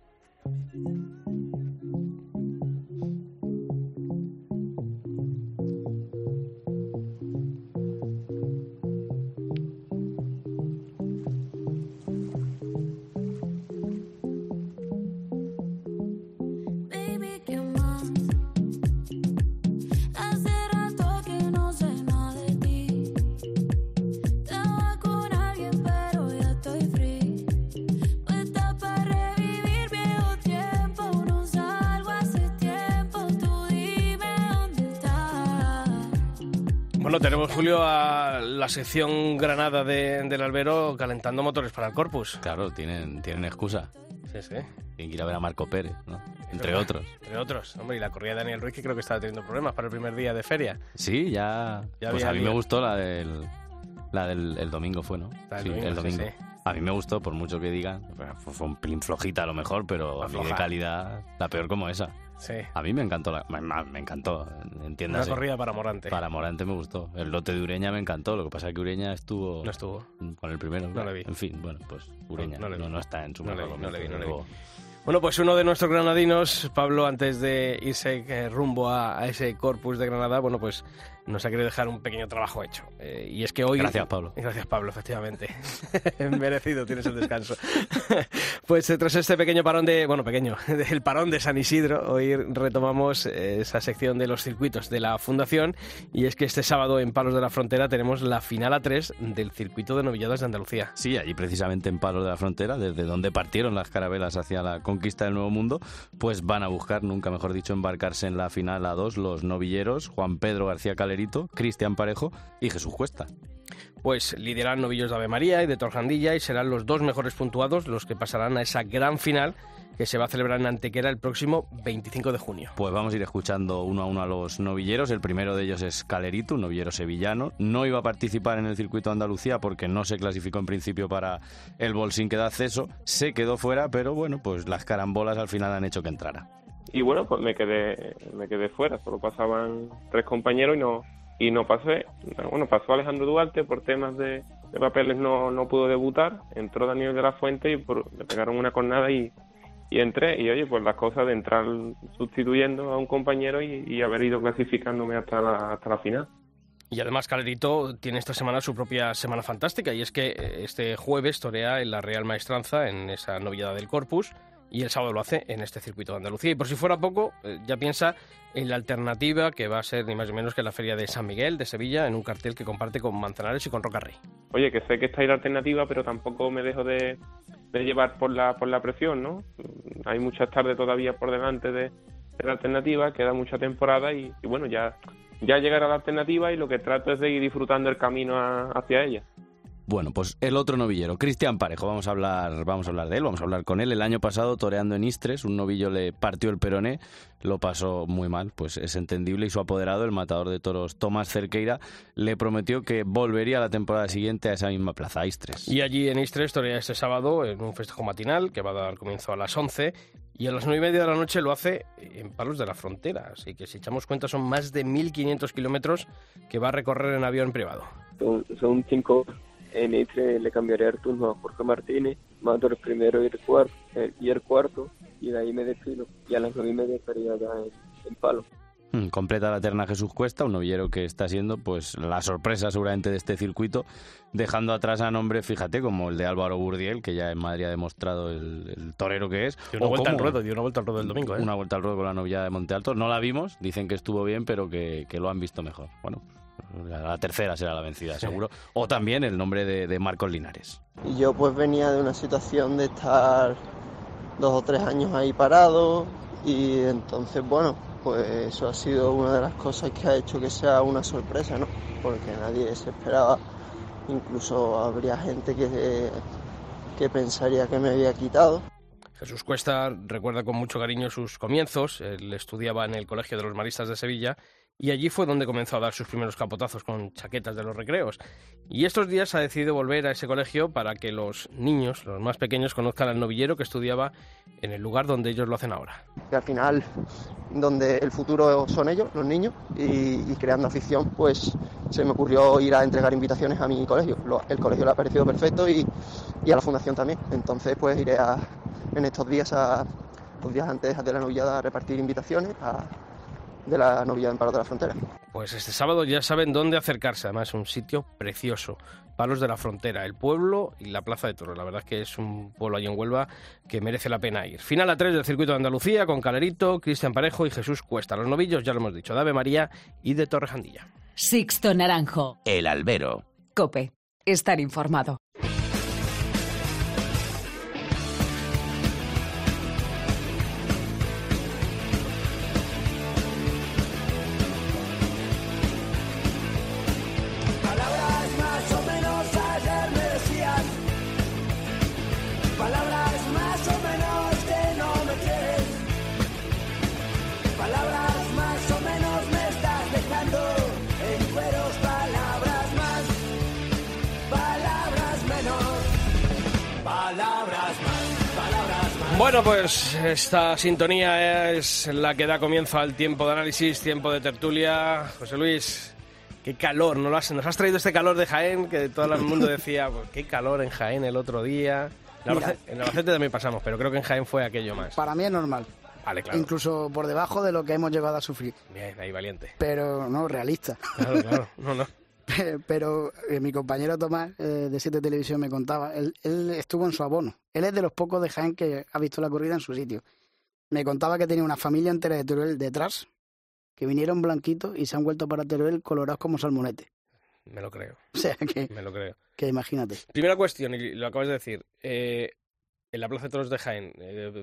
Julio, a la sección Granada de- del Albero calentando motores para el Corpus. Claro, tienen, tienen excusa. Sí, sí. Tienen que ir a ver a Marco Pérez, ¿no? Entre otros. Entre otros. Hombre, y la corrida de Daniel Ruiz, que creo que estaba teniendo problemas para el primer día de feria. Sí, ya. Ya pues a mí me gustó la del. La del el domingo fue, ¿no? Sí, domingo, el sí, sí. A mí me gustó, por mucho que digan. Fue, un pelín flojita a lo mejor, pero a mí de calidad, la peor como esa. Sí. A mí me encantó, la, me, me encantó, Una entiéndase. corrida para Morante. Para Morante me gustó. El lote de Ureña me encantó. Lo que pasa es que Ureña estuvo No estuvo. con el primero. No le vi. En fin, bueno, pues Ureña no no, le vi. no está en su mejor vi, no le vi, momento, no le vi. Bueno, pues uno de nuestros granadinos, Pablo, antes de irse eh, rumbo a, a ese corpus de Granada, bueno, pues nos ha querido dejar un pequeño trabajo hecho. Eh, y es que hoy... Gracias, Pablo. Gracias, Pablo, efectivamente. Merecido tienes el descanso. pues eh, tras este pequeño parón de... Bueno, pequeño, el parón de San Isidro, hoy retomamos eh, esa sección de los circuitos de la Fundación y es que este sábado en Palos de la Frontera tenemos la final a tres del circuito de novilladas de Andalucía. Sí, allí precisamente en Palos de la Frontera, desde donde partieron las carabelas hacia la conquista del Nuevo Mundo, pues van a buscar, nunca mejor dicho, embarcarse en la final a dos los novilleros, Juan Pedro García Cristian Parejo y Jesús Cuesta. Pues lideran novillos de Ave María y de Torjandilla y serán los dos mejores puntuados los que pasarán a esa gran final que se va a celebrar en Antequera el próximo 25 de junio. Pues vamos a ir escuchando uno a uno a los novilleros. El primero de ellos es Calerito, un novillero sevillano. No iba a participar en el circuito de Andalucía porque no se clasificó en principio para el bolsín que da acceso. Se quedó fuera, pero bueno, pues las carambolas al final han hecho que entrara. Y bueno pues me quedé me quedé fuera solo pasaban tres compañeros y no y no pasé. Bueno pasó Alejandro Duarte por temas de, de papeles no, no pudo debutar. Entró Daniel de la Fuente y por- le pegaron una cornada y, y entré. Y oye pues las cosas de entrar sustituyendo a un compañero y, haber ido clasificándome hasta la, hasta la final. Y además Calerito tiene esta semana su propia semana fantástica y es que eh, este jueves torea en la Real Maestranza en esa novillada del Corpus y el sábado lo hace en este circuito de Andalucía. Y por si fuera poco, eh, ya piensa en la alternativa que va a ser ni más ni menos que la Feria de San Miguel de Sevilla en un cartel que comparte con Manzanares y con Rocarrey. oye que sé que está ahí la alternativa pero tampoco me dejo de, llevar por la por la presión no hay muchas tardes todavía por delante de, la alternativa queda mucha temporada y, bueno ya ya llegará la alternativa y lo que trato es de ir disfrutando el camino hacia ella Bueno, pues el otro novillero, Cristian Parejo, vamos a hablar, vamos a hablar de él, vamos a hablar con él. El año pasado, toreando en Istres, un novillo le partió el peroné, lo pasó muy mal, pues es entendible, y su apoderado, el matador de toros Tomás Cerqueira, le prometió que volvería la temporada siguiente a esa misma plaza, a Istres. Y allí en Istres torea este sábado en un festejo matinal que va a dar comienzo a las 11 y a las 9 y media de la noche lo hace en Palos de la Frontera. Así que si echamos cuenta son más de 1.500 kilómetros que va a recorrer en avión privado. Son, son cinco. En Istre le cambiaré el turno a Jorge Martínez, mato el primero y el cuarto, y el cuarto, y de ahí me despido. Y a las nueve y media estaría ya en, en palo. Mm, Completa la terna Jesús Cuesta, un novillero que está siendo pues la sorpresa seguramente de este circuito, dejando atrás a nombres, fíjate, como el de Álvaro Burdiel, que ya en Madrid ha demostrado el, el torero que es. Dio una o vuelta al ruedo, dio una vuelta al ruedo el domingo. ¿eh? Una vuelta al ruedo con la novillada de Monte Alto. No la vimos, dicen que estuvo bien, pero que, que lo han visto mejor. Bueno, la, tercera será la vencida, seguro. O también el nombre de, de Marcos Linares. Y yo pues venía de una situación de estar dos o tres años ahí parado y entonces bueno, pues eso ha sido una de las cosas que ha hecho que sea una sorpresa, ¿no? Porque nadie se esperaba, incluso habría gente que, que pensaría que me había quitado. Jesús Cuesta recuerda con mucho cariño sus comienzos. Él estudiaba en el Colegio de los Maristas de Sevilla y allí fue donde comenzó a dar sus primeros capotazos con chaquetas de los recreos. Y estos días ha decidido volver a ese colegio para que los niños, los más pequeños, conozcan al novillero que estudiaba en el lugar donde ellos lo hacen ahora. al final donde el futuro son ellos, los niños, y, creando afición, pues se me ocurrió ir a entregar invitaciones a mi colegio. El colegio le ha parecido perfecto y, y a la fundación también. Entonces pues iré a, en estos días, a, los días antes de la novillada, a repartir invitaciones a- de la novillada en Paro de la Frontera. Pues este sábado ya saben dónde acercarse, además es un sitio precioso, Palos de la Frontera, el pueblo y la Plaza de Toros. La verdad es que es un pueblo allí en Huelva que merece la pena ir. Final a 3 del circuito de Andalucía con Calerito, Cristian Parejo y Jesús Cuesta. Los novillos ya lo hemos dicho, de Ave María y de Torrejandilla. Sixto Naranjo. El albero. Cope. Estar informado. Pues esta sintonía es la que da comienzo al tiempo de análisis, tiempo de tertulia. José Luis, qué calor, ¿no lo has- nos has traído este calor de Jaén que todo el mundo decía, pues, qué calor en Jaén el otro día. En. Albacete, en Albacete también pasamos, pero creo que en Jaén fue aquello más. Para mí es normal. Vale, claro. incluso por debajo de lo que hemos llegado a sufrir. Bien, ahí valiente. Pero no, realista. Claro, claro. No, no. Pero eh, mi compañero Tomás eh, de Siete Televisión me contaba, él, él estuvo en su abono. Él es de los pocos de Jaén que ha visto la corrida en su sitio. Me contaba que tenía una familia entera de Teruel detrás, que vinieron blanquitos y se han vuelto para Teruel colorados como salmonete. Me lo creo. O sea, que, Me lo creo. que imagínate. Primera cuestión, y lo acabas de decir. eh, en la Plaza de Toros de Jaén, eh, de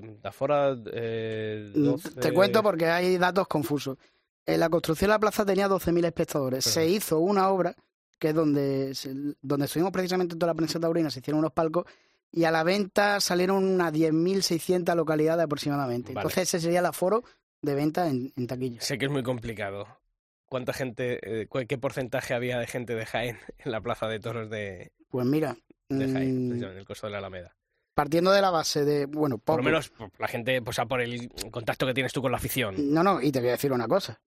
eh, 12... Mm, Te cuento porque hay datos confusos. En la construcción de la plaza tenía 12.000 espectadores. Se hizo una obra, que es donde, donde estuvimos precisamente toda la prensa taurina, se hicieron unos palcos, y a la venta salieron unas 10.600 localidades aproximadamente. Vale. Entonces ese sería el aforo de venta en, en taquilla. Sé que es muy complicado. ¿Cuánta gente, eh, qué porcentaje había de gente de Jaén en la Plaza de Toros de, Pues mira, de Jaén, mm, en el costo de la Alameda? partiendo de la base de, bueno, Por poco. lo menos por la gente, pues a por el contacto que tienes tú con la afición. No, no, y te voy a decir una cosa.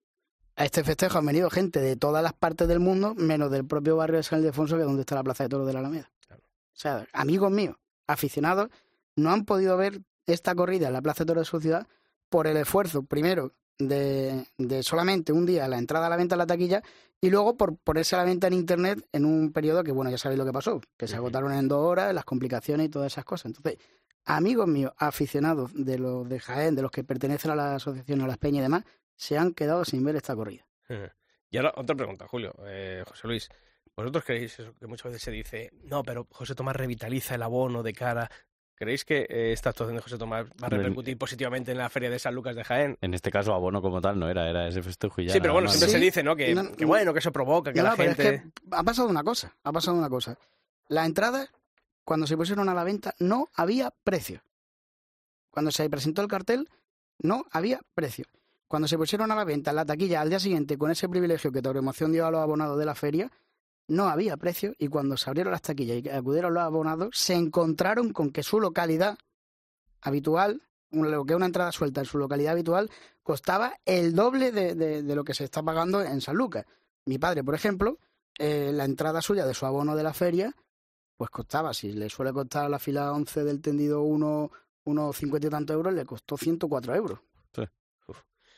A este festejo han venido gente de todas las partes del mundo, menos del propio barrio de San Ildefonso, que es donde está la Plaza de Toros de la Alameda. Claro. O sea, amigos míos, aficionados, no han podido ver esta corrida en la Plaza de Toros de su ciudad por el esfuerzo, primero, de, de solamente un día la entrada a la venta en la taquilla y luego por ponerse a la venta en Internet en un periodo que, bueno, ya sabéis lo que pasó, que se agotaron en dos horas, las complicaciones y todas esas cosas. Entonces, amigos míos, aficionados de los de Jaén, de los que pertenecen a la asociación, a las peñas y demás, se han quedado sin ver esta corrida. Y ahora otra pregunta, Julio, eh, José Luis. ¿Vosotros creéis eso que muchas veces se dice, no, pero José Tomás revitaliza el abono de cara? ¿Creéis que eh, esta actuación de José Tomás va a repercutir positivamente en la Feria de San Lucas de Jaén? En este caso, abono como tal no era, era ese festejo y ya. sí, pero bueno, siempre Sí, se dice, ¿no? Que, no, que bueno, que eso provoca, que No, la gente... es que ha pasado una cosa, ha pasado una cosa. Las entradas, cuando se pusieron a la venta, no había precio. Cuando se presentó el cartel, no había precio. Cuando se pusieron a la venta en la taquilla al día siguiente con ese privilegio que Tauromoción dio a los abonados de la feria, no había precio y cuando se abrieron las taquillas y acudieron los abonados, se encontraron con que su localidad habitual, lo que es una entrada suelta en su localidad habitual, costaba el doble de, de- de lo que se está pagando en San Lucas. Mi padre, por ejemplo, eh, la entrada suya de su abono de la feria, pues costaba, si le suele costar la fila 11 del tendido uno, unos 50 y tantos euros, le costó 104 euros. Sí.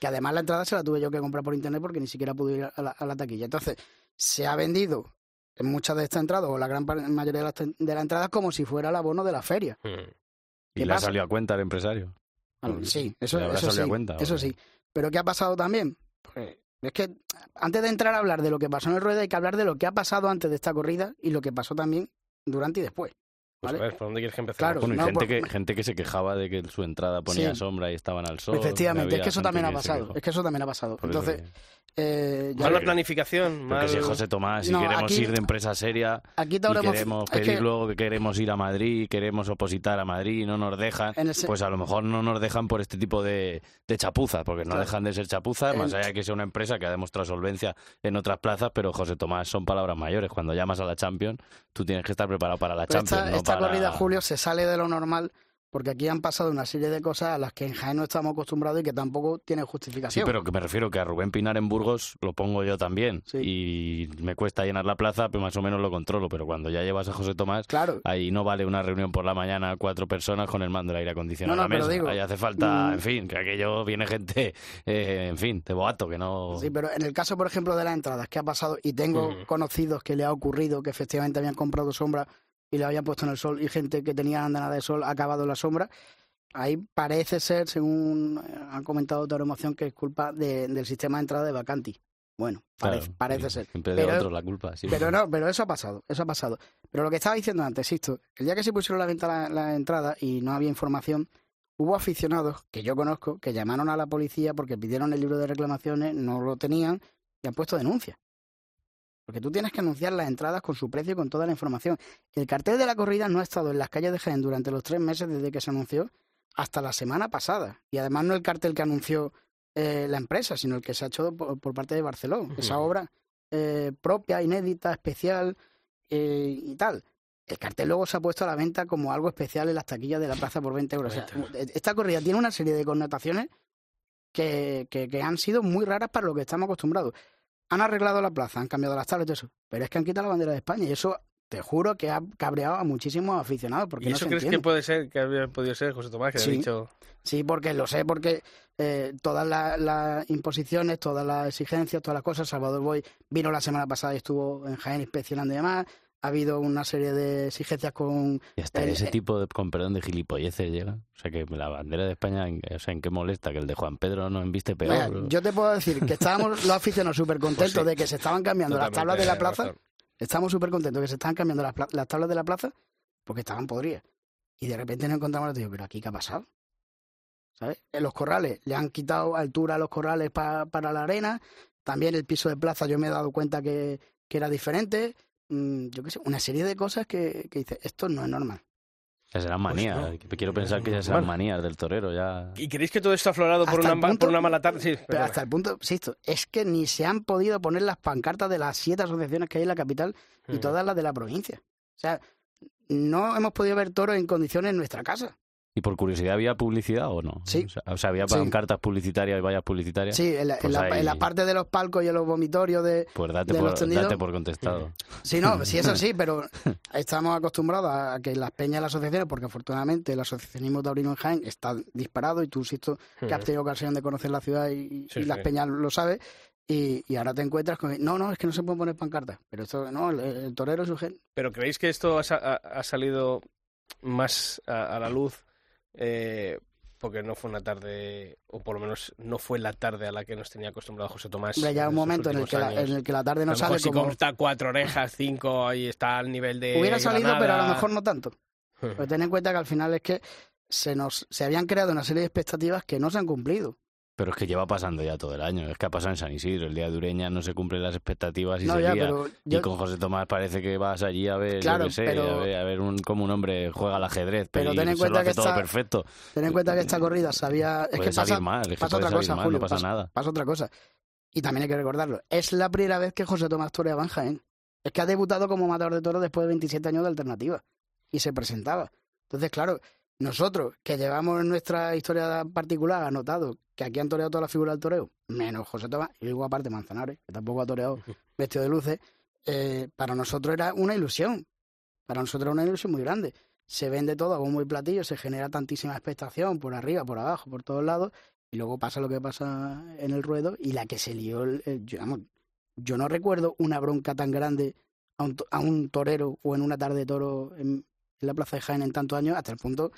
Que además la entrada se la tuve yo que comprar por internet porque ni siquiera pude ir a la, a la taquilla. Entonces, se ha vendido en muchas de estas entradas, o la gran mayoría de las, de las entradas, como si fuera el abono de la feria. Mm. Y ¿Qué le ha salido a cuenta al empresario. Bueno, sí, eso, ¿Le habrá eso sí, cuenta, eso sí. Pero ¿qué ha pasado también? Pues, es que antes de entrar a hablar de lo que pasó en el ruedo hay que hablar de lo que ha pasado antes de esta corrida y lo que pasó también durante y después. Pues ¿vale? a ver, ¿por dónde quieres que empecemos? Claro, Bueno, y no, gente, que, gente que se quejaba de que su entrada ponía Sí. sombra y estaban al sol. Efectivamente, es que eso también ha pasado. Es que eso también ha pasado. Por Entonces, que- eh, ya- Mala planificación, Porque mal... si José Tomás, si No, queremos aquí- ir de empresa seria aquí Tauro Emoci- queremos es pedir que luego que queremos ir a Madrid, queremos opositar a Madrid y no nos dejan, el pues a lo mejor no nos dejan por este tipo de, de chapuzas, porque no Claro. dejan de ser chapuzas, más allá de que sea una empresa que ha demostrado solvencia en otras plazas, pero José Tomás son palabras mayores. Cuando llamas a la Champions, tú tienes que estar preparado para la pero Champions, esta, no esta para... corrida, Julio, se sale de lo normal porque aquí han pasado una serie de cosas a las que en Jaén no estamos acostumbrados y que tampoco tienen Sí, justificación. pero que me refiero que a Rubén Pinar en Burgos lo pongo yo también. Sí. Y me cuesta llenar la plaza, pero más o menos lo controlo. Pero cuando ya llevas a José Tomás, Claro, ahí no vale una reunión por la mañana, cuatro personas con el mando del aire acondicionado No, no, a la pero mesa. digo, ahí hace falta, mm, en fin, que aquello viene gente, eh, en fin, de boato, que no... Sí, pero en el caso, por ejemplo, de las entradas, ¿qué ha pasado? Y tengo Ujú. conocidos que le ha ocurrido que efectivamente habían comprado sombra y le habían puesto en el sol y gente que tenía andanada de sol ha acabado en la sombra. Ahí parece ser, según eh, han comentado Toro Emoción, que es culpa de- del sistema de entrada de Vacanti. Bueno, Claro, parece, parece ser. Siempre de Pero- otros la culpa. sí. Pero no, pero eso ha pasado, eso ha pasado. Pero lo que estaba diciendo antes, Sisto, el día que se pusieron la venta la, la entrada y no había información, hubo aficionados que yo conozco que llamaron a la policía porque pidieron el libro de reclamaciones, no lo tenían y han puesto denuncia. Porque tú tienes que anunciar las entradas con su precio y con toda la información. El cartel de la corrida no ha estado en las calles de Jaén durante los tres meses desde que se anunció hasta la semana pasada. Y además no el cartel que anunció eh, la empresa, sino el que se ha hecho por, por parte de Barcelona. Esa obra eh, propia, inédita, especial eh, y tal. El cartel luego se ha puesto a la venta como algo especial en las taquillas de la plaza por 20 euros. O sea, esta corrida tiene una serie de connotaciones que, que, que han sido muy raras para lo que estamos acostumbrados. Han arreglado la plaza, han cambiado las tablas y eso, pero es que han quitado la bandera de España y eso te juro que ha cabreado a muchísimos aficionados porque ¿Y no eso se crees entiende. que puede ser, que había podido ser José Tomás, que Sí. ha dicho... Sí, porque lo sé, porque eh, todas la- las imposiciones, todas las exigencias, todas las cosas, Salvador Boy vino la semana pasada y estuvo en Jaén inspeccionando y demás, ha habido una serie de exigencias con... Y hasta el- ese tipo de, con perdón, de gilipolleces llega. O sea, que la bandera de España, en- o sea, ¿en qué molesta? Que el de Juan Pedro no embiste peor. Yo te puedo decir que estábamos los aficionados súper contentos Pues sí. de que se estaban cambiando las tablas de la plaza. razón. Estamos súper contentos de que se estaban cambiando las, las tablas de la plaza porque estaban podridas. Y de repente nos encontramos y digo, pero aquí qué ha pasado. ¿Sabes? En los corrales le han quitado altura a los corrales pa- para la arena. También el piso de plaza yo me he dado cuenta que, que era diferente. Mm, yo qué sé, una serie de cosas que, que dices, esto no es normal. Ya serán manías. Pues no. Quiero pensar que ya serán manías del torero. ya ¿Y creéis que todo esto ha aflorado por una, punto- por una mala tarde? Sí, Pero hasta el punto, insisto, es que ni se han podido poner las pancartas de las siete asociaciones que hay en la capital y Mm. todas las de la provincia. O sea, no hemos podido ver toros en condiciones en nuestra casa. ¿Y por curiosidad había publicidad o no? Sí. O sea, había Sí. pancartas publicitarias y vallas publicitarias. Sí, en la, en Pues la- ahí- en la parte de los palcos y en los vomitorios de... Pues date, de por, los date por contestado. Sí, no, sí, eso sí, pero estamos acostumbrados a que las peñas y las asociaciones, porque afortunadamente el asociacionismo taurino en Jaén está disparado y tú, Sisto, que has tenido ocasión de conocer la ciudad y, Sí, y las sí. peñas lo sabes, y, y ahora te encuentras con... No, no, es que no se pueden poner pancartas, pero esto, no, el, el torero es su gen. ¿Pero creéis que esto ha, sa- ha- ha salido más a, a la luz eh, porque no fue una tarde, o por lo menos no fue la tarde a la que nos tenía acostumbrado José Tomás? Hombre, ya un momento en el, que la, en el que la tarde no a lo mejor sale si como... corta cuatro orejas, cinco, y está al nivel de Hubiera salido, pero a lo mejor no tanto. Pero ten en cuenta que al final es que se nos se habían creado una serie de expectativas que no se han cumplido. Pero es que lleva pasando ya todo el año. Es que ha pasado en San Isidro. El día de Ureña no se cumplen las expectativas y No, se ya, lía. Y con José Tomás parece que vas allí a ver, Claro, yo qué sé, pero- a ver, a ver un, cómo un hombre juega al ajedrez, pero, ten en se lo cuenta hace que todo está- perfecto. Ten en cuenta que esta corrida sabía... Es Puede que salir pasa, mal, es que pasa otra cosa, mal, Julio, no pasa pasa, nada. pasa otra cosa. Y también hay que recordarlo. Es la primera vez que José Tomás toreaba en Jaén. Es que ha debutado como matador de toros después de 27 años de alternativa. Y se presentaba. Entonces, claro, nosotros que llevamos en nuestra historia particular anotado que aquí han toreado todas las figuras del toreo, menos José Tomás, y luego aparte Manzanares, que tampoco ha toreado vestido de luces, eh, para nosotros era una ilusión. Para nosotros era una ilusión muy grande. Se vende todo a bombo y platillo, se genera tantísima expectación por arriba, por abajo, por todos lados, y luego pasa lo que pasa en el ruedo y la que se lió. el- el- yo, vamos, yo no recuerdo una bronca tan grande a un, a un torero o en una tarde de toro en, en la Plaza de Jaén en tantos años, hasta el punto,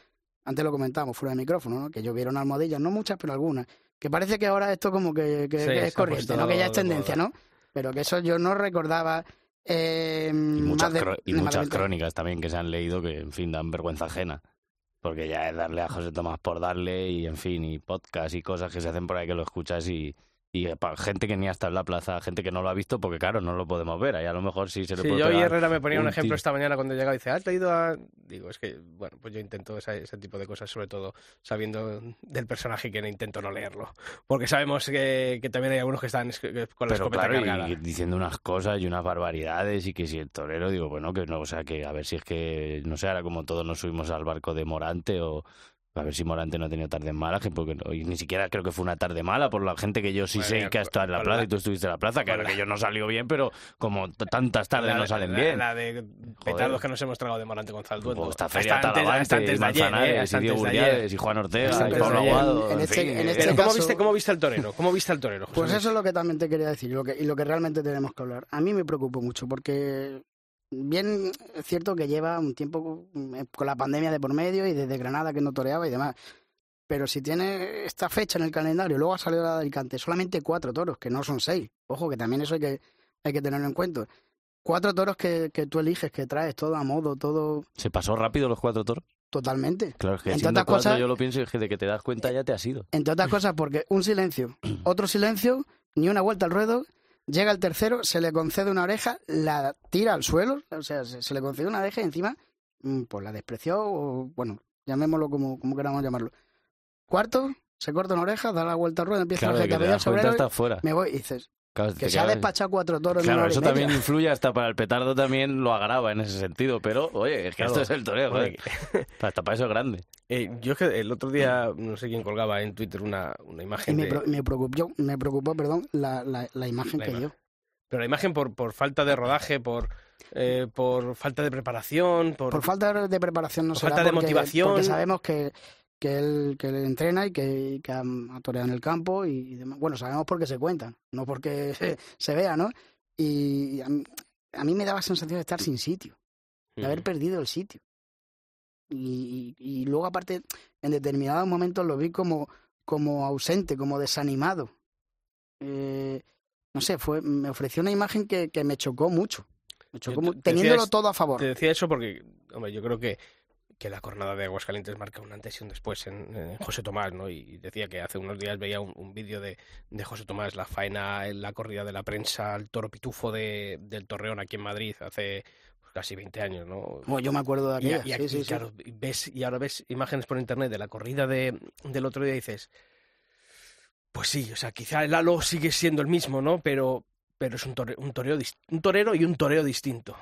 antes lo comentábamos fuera de micrófono, ¿no? que llovieron almohadillas, no muchas, pero algunas. Que parece que ahora esto como que, que- Sí, que es corriente, ¿no? que ya es de tendencia. ¿no? Pero que eso yo no recordaba. eh, Y muchas, de- y muchas 20 años. crónicas también que se han leído que, en fin, dan vergüenza ajena. Porque ya es darle a José Tomás por darle y, en fin, y podcast y cosas que se hacen por ahí que lo escuchas y, y para gente que ni ha estado en la plaza, gente que no lo ha visto porque, claro, no lo podemos ver. Ahí a lo mejor sí se le Sí, puede yo y Herrera me ponía un, ejemplo esta mañana cuando llegaba y dice, ¿has ido a...? Digo, es que, bueno, pues yo intento esa- ese tipo de cosas, sobre todo sabiendo del personaje que no intento no leerlo. Porque sabemos que, que también hay algunos que están con la Pero escopeta claro, cargada. y diciendo unas cosas y unas barbaridades y que si el torero, digo, bueno, que no, o sea, que a ver si es que, no sé, ahora como todos nos subimos al barco de Morante o a ver si Morante no ha tenido tardes malas, que porque no- y ni siquiera creo que fue una tarde mala por la gente que yo sí Madre sé mía, que ha estado en la con plaza la- y tú estuviste en la plaza, claro con que yo no salió bien, pero como tantas tardes La- no salen la- bien. La de petardos que nos hemos tragado de Morante Gonzalo Duendo. Pues esta feria Hasta antes- Talavante, antes y de ayer, ¿eh? Manzanares, y Diego antes de ayer. Uriades, y Juan Ortega, y antes de Pablo ayer. Aguado, En en este- fin, en este ¿cómo caso- viste, ¿Cómo viste al torero? ¿Cómo viste al torero? Pues eso es lo que también te quería decir, y lo que, y lo que realmente tenemos que hablar. A mí me preocupó mucho porque bien es cierto que lleva un tiempo con con la pandemia de por medio y desde Granada que no toreaba y demás. Pero si tiene esta fecha en el calendario, luego ha salido la de Alicante, solamente cuatro toros, que no son seis. Ojo, que también eso hay que, hay que tenerlo en cuenta. Cuatro toros que, que tú eliges, que traes todo a modo, todo ¿Se pasó rápido los cuatro toros? totalmente. Claro, es que Entre otras cosas- yo lo pienso y es que de que te das cuenta ya te has ido. Entre otras cosas, porque un silencio, otro silencio, ni una vuelta al ruedo, llega el tercero, se le concede una oreja, la tira al suelo, o sea, se, se le concede una oreja y encima, mm, pues la despreció, o bueno, llamémoslo como, como queramos llamarlo. Cuarto, se corta una oreja, da la vuelta al ruedo, empieza Claro, a estás fuera. me voy y dices, Claro, que se ha despachado cuatro toros en Claro, una hora y eso media. también influye hasta para el petardo también lo agrava en ese sentido, pero oye, es que Claro. esto es el toreo, joder. hasta para eso es grande. Eh, yo es que el otro día, no sé quién colgaba en Twitter una, una Y imagen me, de... pro- me preocupó, me preocupó, perdón, la, la, la imagen La que imagen. dio. Pero la imagen por, por falta de rodaje, por, eh, por falta de preparación, por... Por falta de preparación no Por será falta de porque- motivación. Porque sabemos que, que él, que él entrena y que, que ha, ha toreado en el campo y, y demás. Bueno, sabemos porque se cuentan, no porque se, se vea, ¿no? Y a mí, a mí me daba sensación de estar sin sitio, de haber perdido el sitio. Y, y- y luego, aparte, en determinados momentos lo vi como, como ausente, como desanimado. Eh, no sé, fue, me ofreció una imagen que, que me chocó mucho. Me chocó Yo teniéndolo decía todo a favor. Te decía eso porque, hombre, yo creo que, que la jornada de Aguascalientes marca un antes y un después en, en José Tomás, ¿no? Y decía que hace unos días veía un, un vídeo de, de José Tomás, la faena en la corrida de la prensa al toro pitufo de, del Torreón aquí en Madrid hace pues, casi 20 años, ¿no? Bueno, yo me acuerdo de aquella. y sí, aquí, sí, sí. claro, y ves, y ahora ves imágenes por internet de la corrida de, del otro día y dices, pues sí, o sea, quizá el halo sigue siendo el mismo, ¿no? Pero, pero es un, un, toreo, un torero y un toreo distinto.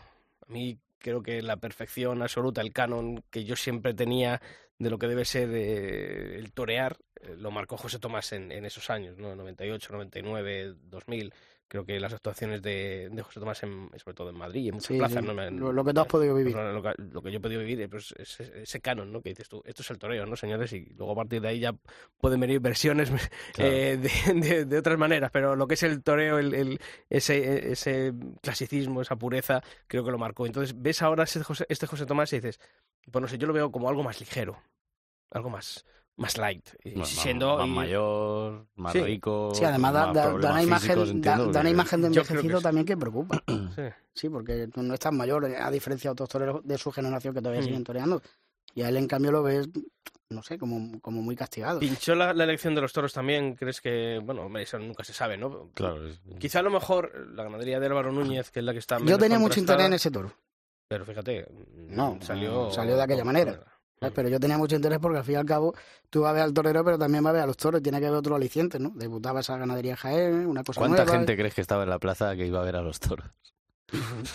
A mí creo que la perfección absoluta, el canon que yo siempre tenía de lo que debe ser eh, el torear, eh, lo marcó José Tomás en, en esos años, ¿no? 98, 99, 2000. Creo que las actuaciones de, de José Tomás, en- sobre todo en Madrid y en muchas Sí, plazas, sí, ¿no? Me- lo- lo que tú has podido vivir. pues, lo, que, lo que yo he podido vivir, eh, pues, ese, ese canon, ¿no? Que dices tú, esto es el toreo, ¿no, señores? Y luego a partir de ahí ya pueden venir versiones eh, de, de- de otras maneras, pero lo que es el toreo, el, el- ese, ese clasicismo, esa pureza, creo que lo marcó. Entonces ves ahora ese José- este José Tomás y dices, pues no sé, yo lo veo como algo más ligero, algo más, más light. Más- siendo más y- mayor, más Sí. rico. Sí, además da, una imagen, físicos, da, da una imagen de envejecido también que preocupa. Sí. Sí, porque no es tan mayor, eh, a diferencia de otros toreros de su generación que todavía Mm. siguen toreando. Y a él, en cambio, lo ves, no sé, como, como muy castigado. ¿Pinchó la, la elección de los toros también? ¿Crees que.? Bueno, eso nunca se sabe, ¿no? Claro, es- Quizá a lo mejor la ganadería de Álvaro Núñez, que es la que está. Yo tenía mucho interés en ese toro, Pero fíjate, No, salió. salió de aquella manera. ¿Sabes? pero yo tenía mucho interés porque al fin y al cabo tú vas a ver al torero, pero también vas a ver a los toros, tiene que haber otro aliciente, ¿no? Debutaba esa ganadería Jaén, una cosa ¿Cuánta nueva. gente crees que estaba en la plaza que iba a ver a los toros?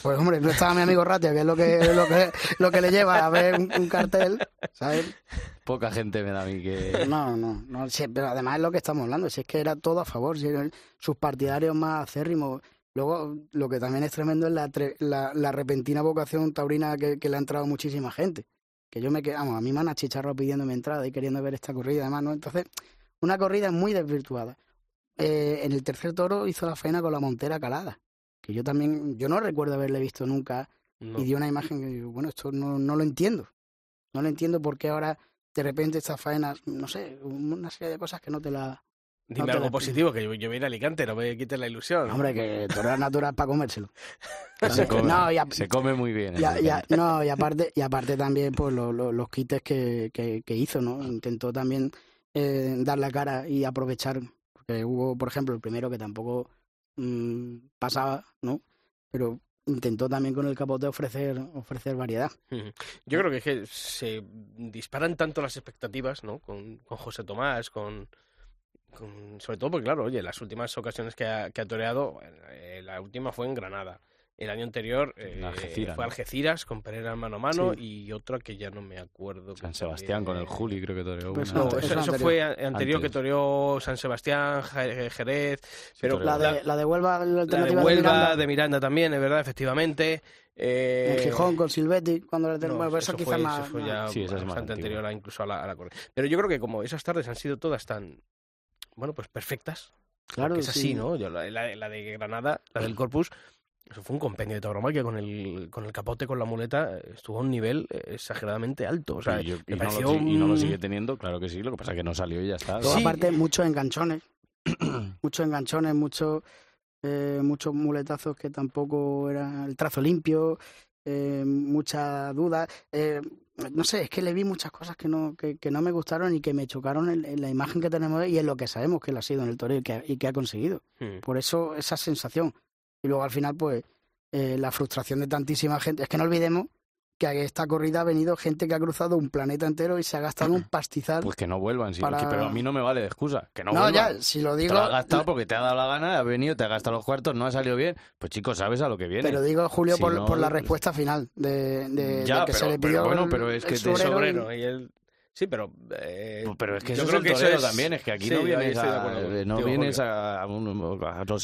Pues hombre, no estaba mi amigo Ratia, que es lo que, lo que, lo que le lleva a ver un, un cartel, ¿sabes? Poca gente me da a mí que... No, no, no, pero además es lo que estamos hablando, si es que era todo a favor, si eran sus partidarios más acérrimos. Luego, lo que también es tremendo es la, la, la repentina vocación taurina que, que le ha entrado muchísima gente. Que yo me quedé, vamos, a mí me han achicharrado pidiéndome entrada y queriendo ver esta corrida, además, ¿no? Entonces, una corrida muy desvirtuada. Eh, en el tercer toro hizo la faena con la montera calada, que yo también, yo no recuerdo haberle visto nunca No. y dio una imagen que digo, bueno, esto no, no lo entiendo. No lo entiendo por qué ahora de repente estas faenas, no sé, una serie de cosas que no te la... Dime no algo positivo, que yo, yo voy a ir a Alicante, no me quites la ilusión. Hombre, que torear natural para comérselo. Se come, No, a- se come muy bien. Y, a- en y a- Alicante. no, y aparte, y aparte también pues lo- lo- los quites que, que, que hizo, ¿no? Intentó también eh, dar la cara y aprovechar, porque hubo, por ejemplo, el primero que tampoco mm, pasaba, ¿no? Pero intentó también con el capote ofrecer, ofrecer variedad. Yo creo que es que se disparan tanto las expectativas, ¿no? Con, con José Tomás, con- Sobre todo porque, claro, oye, las últimas ocasiones que ha, que ha toreado, eh, la última fue en Granada. El año anterior eh, En Algeciras, fue ¿no? Algeciras con Pereira mano a mano Sí. y otra que ya no me acuerdo. San que Sebastián con el Juli creo que toreó Pues. No, eso, eso eso anterior. fue anterior que toreó San Sebastián, Je- Jerez, pero. La de, la de Huelva, la la de Miranda, de Miranda también, es verdad, efectivamente. Eh, en Gijón con Silvetti, cuando le no, bueno, pues eso, eso quizás fue, más... eso fue más- ya Sí, esa es más bastante anterior a- incluso a la, a la corrida. Pero yo creo que como esas tardes han sido todas tan, bueno, pues perfectas. Claro, es así, sí. ¿no? Yo, la, la- la de Granada, la del Corpus, eso fue un compendio de tauromaquia con el, con el capote, con la muleta, estuvo a un nivel eh, exageradamente alto. O sea, y, yo- me y no lo, pareció si- y no lo sigue teniendo, claro que sí, lo que pasa es que no salió y ya está. Sí. aparte, muchos enganchones. muchos enganchones, muchos eh, muchos muletazos que tampoco era el trazo limpio, eh, muchas dudas. eh, no sé, es que le vi muchas cosas que no, que, que no me gustaron y que me chocaron en, en la imagen que tenemos y en lo que sabemos que él ha sido en el toreo y que, ha- y que ha conseguido. Hmm. Por eso esa sensación. Y luego al final, pues, eh, la frustración de tantísima gente. Es que no olvidemos que a esta corrida ha venido gente que ha cruzado un planeta entero y se ha gastado un pastizal. Pues que no vuelvan, sí, Para- pero a mí no me vale de excusa. Que no, no, vuelvan. ya, si lo Te digo. lo has gastado porque te ha dado la gana, has venido, te has gastado los cuartos, no ha salido bien. Pues chicos, sabes a lo que viene. Pero digo, Julio, Si por, no, por la pues- respuesta final de, de- Ya, de que se pero- le pero pidió bueno, el- pero es que te de sobrero y-. Y él, Sí, pero... eh, Pero es que yo eso creo es que eso es- también, es que aquí Sí, no vienes, a, eh, no vienes a, un- a dos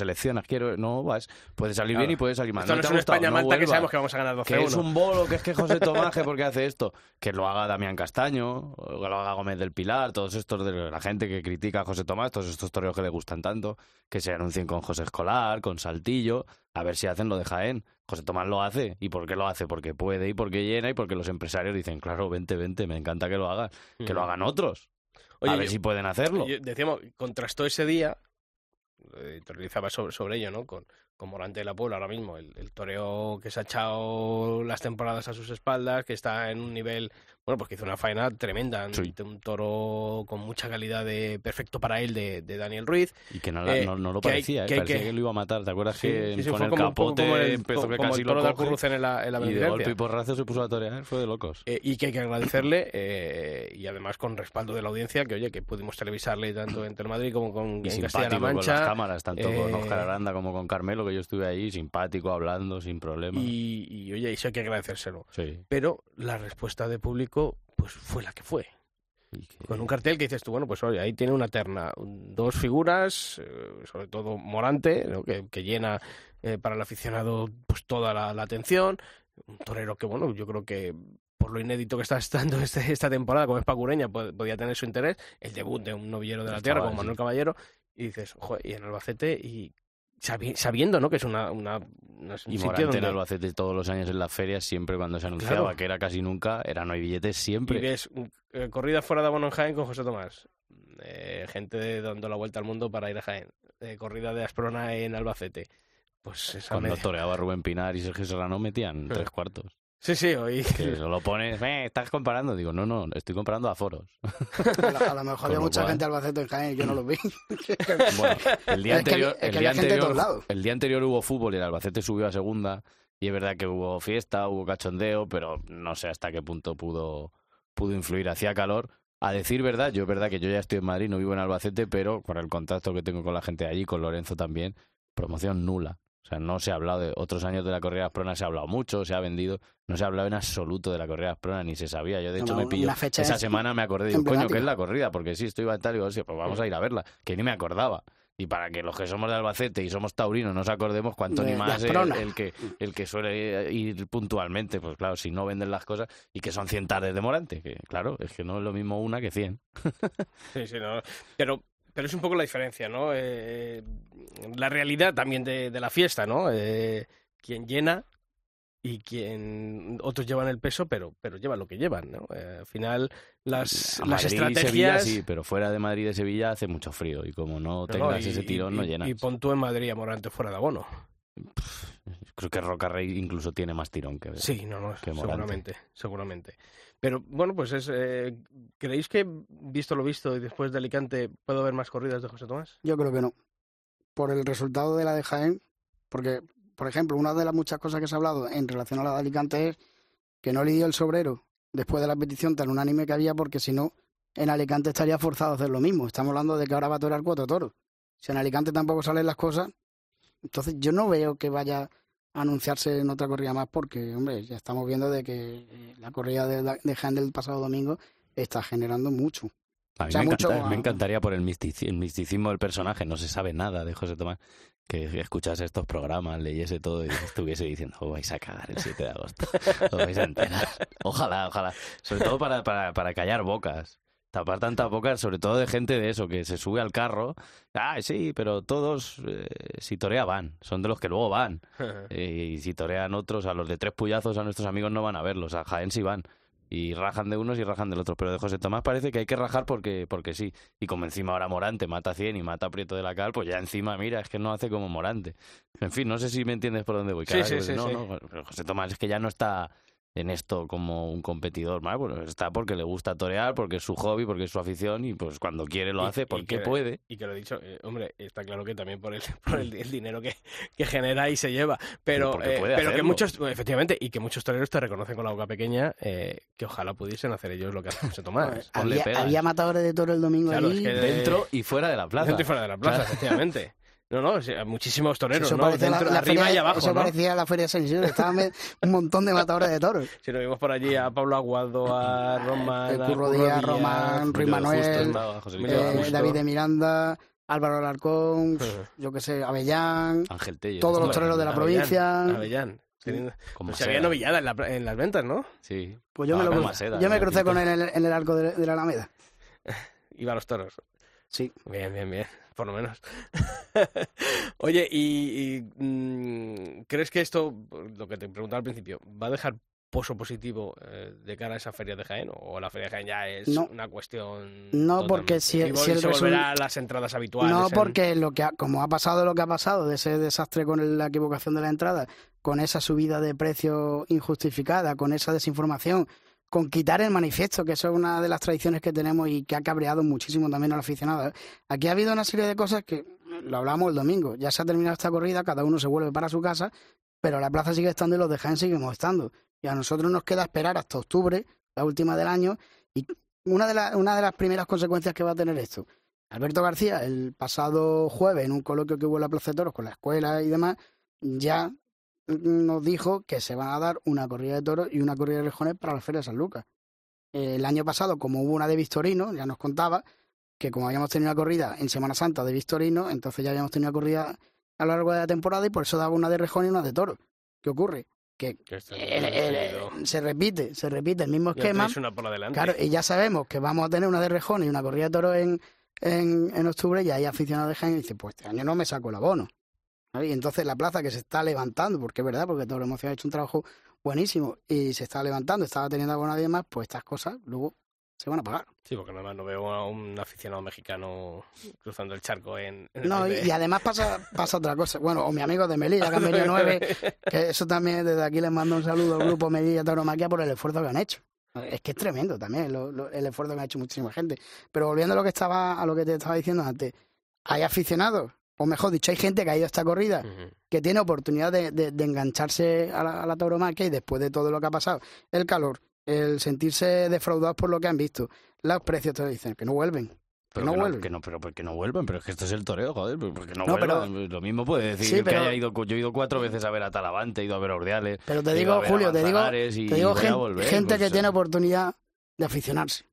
quiero, no vas, puede salir Claro. bien y puede salir mal. Esto no te es un no España-Malta que sabemos que vamos a ganar 12-1. Que es un bolo, que es que José Tomás, que por qué hace esto, que lo haga Damián Castaño, que lo haga Gómez del Pilar, todos estos de la gente que critica a José Tomás, todos estos toreros que le gustan tanto, que se anuncien con José Escolar, con Saltillo, a ver si hacen lo de Jaén. José Tomás lo hace. ¿Y por qué lo hace? Porque puede y porque llena y porque los empresarios dicen, claro, vente, vente, me encanta que lo hagas. Que lo Mm. hagan otros. Oye, a ver yo- si pueden hacerlo. Yo- decíamos, contrastó ese día, teorizaba sobre, sobre ello, ¿no? Con, con Morante de la Puebla ahora mismo, el, el toreo que se ha echado las temporadas a sus espaldas, que está en un nivel, bueno, pues que hizo una faena tremenda ante un toro con mucha calidad de perfecto para él de, de Daniel Ruiz. Y que no, la- Eh, no, no lo parecía, ¿eh? que parecía que... que- lo iba a matar. ¿Te acuerdas Sí, que sí, sí, con fue el como capote como el- empezó como que casi el lo toro de coge, Alcurrucén en la- en la y de golpe y porrazo se puso a torear? Fue de locos. Eh, y que hay que agradecerle, eh, y además con respaldo de la audiencia, que oye, que pudimos televisarle tanto en Telemadrid como con Y en Castilla-La Mancha. con las cámaras, tanto con Eh, Oscar Aranda como con Carmelo, que yo estuve ahí, simpático, hablando, sin problema. Y, y, oye, eso hay que agradecérselo. Sí. Pero la respuesta de público, pues fue la que fue. Con un cartel que dices tú, bueno, pues oye, ahí tiene una terna, dos figuras, eh, sobre todo Morante, ¿no? que, que llena eh, para el aficionado pues toda la, la atención, un torero que, bueno, yo creo que por lo inédito que está estando este- esta temporada como es pacureña, pod- podía tener su interés, el debut de un novillero de la tierra como Manuel. Caballero, y dices, joder, y en Albacete, y sabi- sabiendo, ¿no? Que es una, una, no es un Y Morante en Albacete todos los años en las ferias, siempre cuando se anunciaba Claro. que era casi nunca, era no hay billetes siempre. Y ves eh, corrida fuera de abono en Jaén con José Tomás. Eh, gente dando la vuelta al mundo para ir a Jaén. Eh, corrida de Asprona en Albacete. Pues esa Cuando media- toreaba Rubén Pinar y Sergio Serrano metían tres cuartos. Sí, sí, oí. Que lo pones, "Eh, estás comparando. Digo, no, no, estoy comparando a foros. A lo, a lo mejor había lo mucha cual- gente de Albacete en Jaén y yo no los vi. Bueno, el día Es que había- anterior, es que el había día gente de todos anterior, lados. el día anterior hubo fútbol y el Albacete subió a segunda y es verdad que hubo fiesta, hubo cachondeo, pero no sé hasta qué punto pudo pudo influir. Hacía calor. A decir verdad, yo es verdad que yo ya estoy en Madrid, no vivo en Albacete, pero con el contacto que tengo con la gente de allí, con Lorenzo también, promoción nula. O sea, no se ha hablado de otros años de la Correa Asprona, se ha hablado mucho, se ha vendido, no se ha hablado en absoluto de la Correa Asprona, ni se sabía. Yo de hecho no, me pillo fecha esa es semana me acordé, digo, coño. ¿qué es la corrida? Porque sí, estoy en tal, digo, sí, pues vamos a ir a verla, que ni me acordaba. Y para que los que somos de Albacete y somos taurinos nos acordemos cuánto De ni más el, Asprona. el que el que suele ir puntualmente, pues claro, si no venden las cosas y que son 100 tardes de Morante, que claro, es que no es lo mismo una que 100. Sí, sí, no. Pero, pero es un poco la diferencia, ¿no? Eh, la realidad también de, de la fiesta, ¿no? Eh, quien llena y quien otros llevan el peso, pero, pero llevan lo que llevan, ¿no? Eh, al final, las, A las Madrid y Sevilla estrategias... sí, pero fuera de Madrid y de Sevilla hace mucho frío y como no No, no, tengas y- ese tirón y- no llenas. Y pon tú en Madrid a Morante fuera de abono. Creo que Roca Rey incluso tiene más tirón que Sí, no, no, que seguramente, seguramente. Pero bueno, pues es. eh, ¿Creéis que, visto lo visto y después de Alicante, puede haber más corridas de José Tomás? Yo creo que no. Por el resultado de la de Jaén, porque, por ejemplo, una de las muchas cosas que se ha hablado en relación a la de Alicante es que no le dio el sobrero después de la petición tan unánime que había, porque si no, en Alicante estaría forzado a hacer lo mismo. Estamos hablando de que ahora va a torear cuatro toros. Si en Alicante tampoco salen las cosas, entonces yo no veo que vaya anunciarse en otra corrida más, porque, hombre, ya estamos viendo de que eh, la corrida de, de Jaén del pasado domingo está generando mucho. A mí O sea, me, mucho- encanta- me encantaría por el, mistici- el misticismo del personaje, no se sabe nada de José Tomás, que escuchase estos programas, leyese todo y estuviese diciendo, "Oh, vais a cagar el 7 de agosto, os vais a enterar. Ojalá, ojalá. Sobre todo para, para, para callar bocas. Tapar tantas bocas, sobre todo de gente de eso, que se sube al carro. Ah, sí, pero todos, eh, si torea van, son de los que luego van. Eh, y si torean otros, a los de tres puyazos, a nuestros amigos no van a verlos, a Jaén sí van. Y rajan de unos y rajan del otro. Pero de José Tomás parece que hay que rajar porque, porque sí. Y como encima ahora Morante mata 100 y mata a Prieto de la Cal, pues ya encima, mira, es que no hace como Morante. En fin, no sé si me entiendes por dónde voy. Sí, Cada sí, vez- sí, no, no, pero José Tomás es que ya no está en esto como un competidor más, bueno, está porque le gusta torear, porque es su hobby, porque es su afición y pues cuando quiere lo Y- hace y porque que- puede. Y que lo he dicho, eh, hombre, está claro que también por el, por el, el dinero que, que genera y se lleva. Pero, porque eh, pero que muchos, efectivamente, y que muchos toreros te reconocen con la boca pequeña, eh, que ojalá pudiesen hacer ellos lo que hace José Tomás. Había, había matadores de toro el domingo Claro, allí. es que- Dentro y fuera de la plaza. Dentro y fuera de la plaza, Claro. efectivamente. No, no, sí, muchísimos toreros, eso ¿no? parecía la- Dentro, la arriba feria- y abajo, Eso ¿no? parecía la feria de San Isidro. Estaban un montón de matadores de toros. Si nos vimos por allí a Pablo Aguado, a Román, Curro Díaz, Díaz, Román, Ruiz Manuel, Justo, eh, Justo. David de Miranda, Álvaro Alarcón, yo qué sé, Avellán, Ángel Tello. todos los toreros de la Avellán, provincia. Avellán. Teniendo- Pues se había novillada en, la- en las ventas, ¿no? Sí. Pues yo me, lo Ah, con crucé, yo me crucé con él en el, en el arco de, de la Alameda. Iba a los toros. Sí. Bien, bien, bien, por lo menos. Oye, ¿y, y, mm, crees que esto, lo que te preguntaba al principio, va a dejar pozo positivo eh, de cara a esa feria de Jaén? ¿O la feria de Jaén ya es No. una cuestión.? No, porque si- si el se volverá a las entradas habituales. No, en- porque lo que ha- como ha pasado lo que ha pasado de ese desastre con la equivocación de la entrada, con esa subida de precio injustificada, con esa desinformación, con quitar el manifiesto, que eso es una de las tradiciones que tenemos y que ha cabreado muchísimo también al aficionado. Aquí ha habido una serie de cosas que lo hablamos el domingo. Ya se ha terminado esta corrida, cada uno se vuelve para su casa, pero la plaza sigue estando y los de Jaén seguimos estando. Y a nosotros nos queda esperar hasta octubre, la última del año, y una de, la- una de las primeras consecuencias que va a tener esto. Alberto García, el pasado jueves, en un coloquio que hubo en la Plaza de Toros con la escuela y demás, ya nos dijo que se van a dar una corrida de toros y una corrida de rejones para la Feria de San Lucas. Eh, El año pasado, como hubo una de Victorino, ya nos contaba que como habíamos tenido una corrida en Semana Santa de Victorino, entonces ya habíamos tenido una corrida a lo largo de la temporada y por eso daba una de rejones y una de toros. ¿Qué ocurre? Que he seguido. se repite, se repite el mismo esquema. tenéis una por adelante. Claro, y ya sabemos que vamos a tener una de Rejón y una corrida de toros en, en, en octubre y hay aficionados de Jaén y dicen, pues este año no me saco el abono. Y entonces la plaza que se está levantando, porque es verdad, porque todos hemos hecho un trabajo buenísimo y se está levantando, estaba teniendo abono y demás, pues estas cosas luego se van a pagar. Sí, porque nada más no veo a un aficionado mexicano cruzando el charco en. en No, y, de- y además pasa, pasa otra cosa. Bueno, o mi amigo de Melilla, que han venido nueve, que eso también desde aquí les mando un saludo al grupo Melilla Tauromaquia por el esfuerzo que han hecho. Es que es tremendo también lo- lo- el esfuerzo que ha hecho muchísima gente. Pero volviendo a lo que estaba, a lo que te estaba diciendo antes, hay aficionados, o mejor dicho, hay gente que ha ido a esta corrida que tiene oportunidad de, de- de engancharse a la, a la tauromaquia y después de todo lo que ha pasado, el calor, el sentirse defraudados por lo que han visto, los precios te dicen que no vuelven. Pero no que vuelven. que no, pero porque no vuelven, pero es que esto es el toreo, joder, porque no, No, pero- vuelvan. Lo mismo puede decir Sí, que pero- haya ido, yo he ido cuatro veces a ver a Talavante, he ido a ver a Ordeales, Pero te digo, Julio, te digo, te digo volver, gente pues, que tiene eh, oportunidad de aficionarse.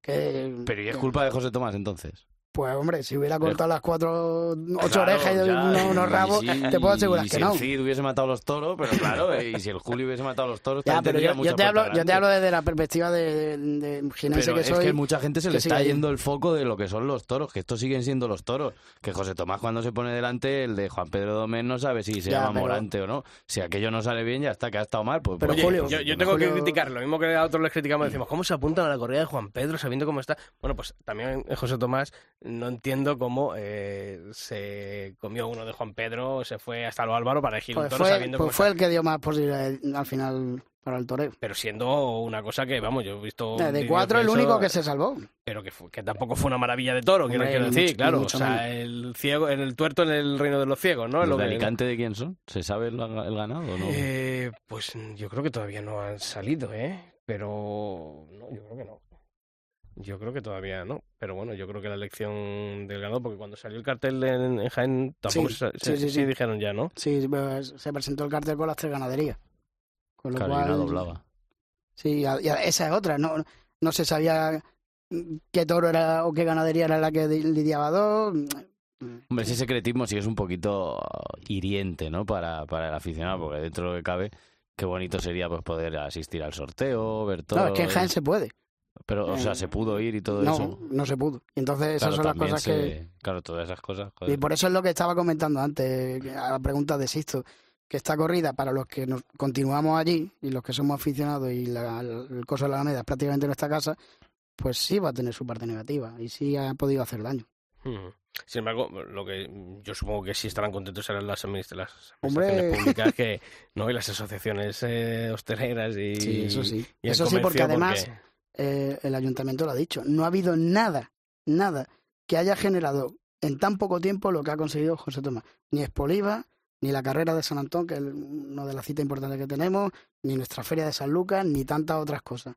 Que, Pero ¿y es que- culpa de José Tomás entonces? Pues hombre, si hubiera cortado las cuatro, ocho Claro, orejas y ya, unos, rabos, te puedo asegurar y que si no. el Cid hubiese matado los toros, pero claro, eh, y si el Julio hubiese matado los toros, Ya, también pero tendría yo, yo te hablo, yo te hablo desde la perspectiva de, de, de Pero que es soy. que mucha gente se le que está yendo el foco de lo que son los toros, que estos siguen siendo los toros. Que José Tomás cuando se pone delante, el de Juan Pedro Domén no sabe si se Ya, llama pero- Morante o no. Si aquello no sale bien, ya está, que ha estado mal. Pues, Pero pues, Oye, Julio- yo, yo tengo que criticar, lo mismo que a otros les criticamos, decimos, ¿cómo se apuntan a la corrida de Juan Pedro sabiendo cómo está? Bueno, pues también eh, José Tomás, no entiendo cómo eh, se comió uno de Juan Pedro, se fue hasta lo Álvaro para elegir un Pues toro fue, sabiendo cómo pues fue el que dio más posibilidades al final para el toreo. Pero siendo una cosa que, vamos, yo he visto... De cuatro, el eso, único que se salvó. Pero que, fu- que tampoco fue una maravilla de toro, quiero, Hombre, quiero decir, mucho- claro. mucho o sea, el ciego, en el tuerto en el reino de los ciegos, ¿no? ¿Los Lo de que- Alicante de quién son? ¿Se sabe el, el ganado o no? Eh, pues yo creo que todavía no han salido, ¿eh? Pero no, yo creo que no. Yo creo que todavía no. Pero bueno, yo creo que la elección del ganado, porque cuando salió el cartel en, en Jaén, tampoco Sí, se, sí, se- sí, sí sí. dijeron ya, ¿no? Sí, se presentó el cartel con las tres ganaderías. Con lo Carolina cual, doblaba. Sí, y a- y a- esa es otra. No, no se sabía qué toro era o qué ganadería era la que di- lidiaba dos. Hombre, ese secretismo sí es un poquito hiriente, ¿no? Para, para el aficionado, porque dentro de lo que cabe, qué bonito sería pues poder asistir al sorteo, ver todo. No, es que en Jaén se puede. Pero, o sea, eh, se pudo ir y todo No, eso. no se pudo. Y entonces esas Claro, son las cosas que... Claro, todas esas cosas. joder. Y por eso es lo que estaba comentando antes, a la pregunta de Sisto, que esta corrida, para los que nos continuamos allí y los que somos aficionados y la- el coso de la Alameda es prácticamente nuestra casa, pues sí va a tener su parte negativa y sí ha podido hacer daño. Sin embargo, lo que yo supongo que sí estarán contentos serán las, administ- las Hombre. administraciones públicas que, ¿no? y las asociaciones eh, hosteleras y, Sí, eso sí. y Eso sí, porque además eh, el ayuntamiento lo ha dicho. No ha habido nada, nada que haya generado en tan poco tiempo lo que ha conseguido José Tomás. Ni Espoliva, ni la carrera de San Antón, que es una de las citas importantes que tenemos, ni nuestra feria de San Lucas, ni tantas otras cosas.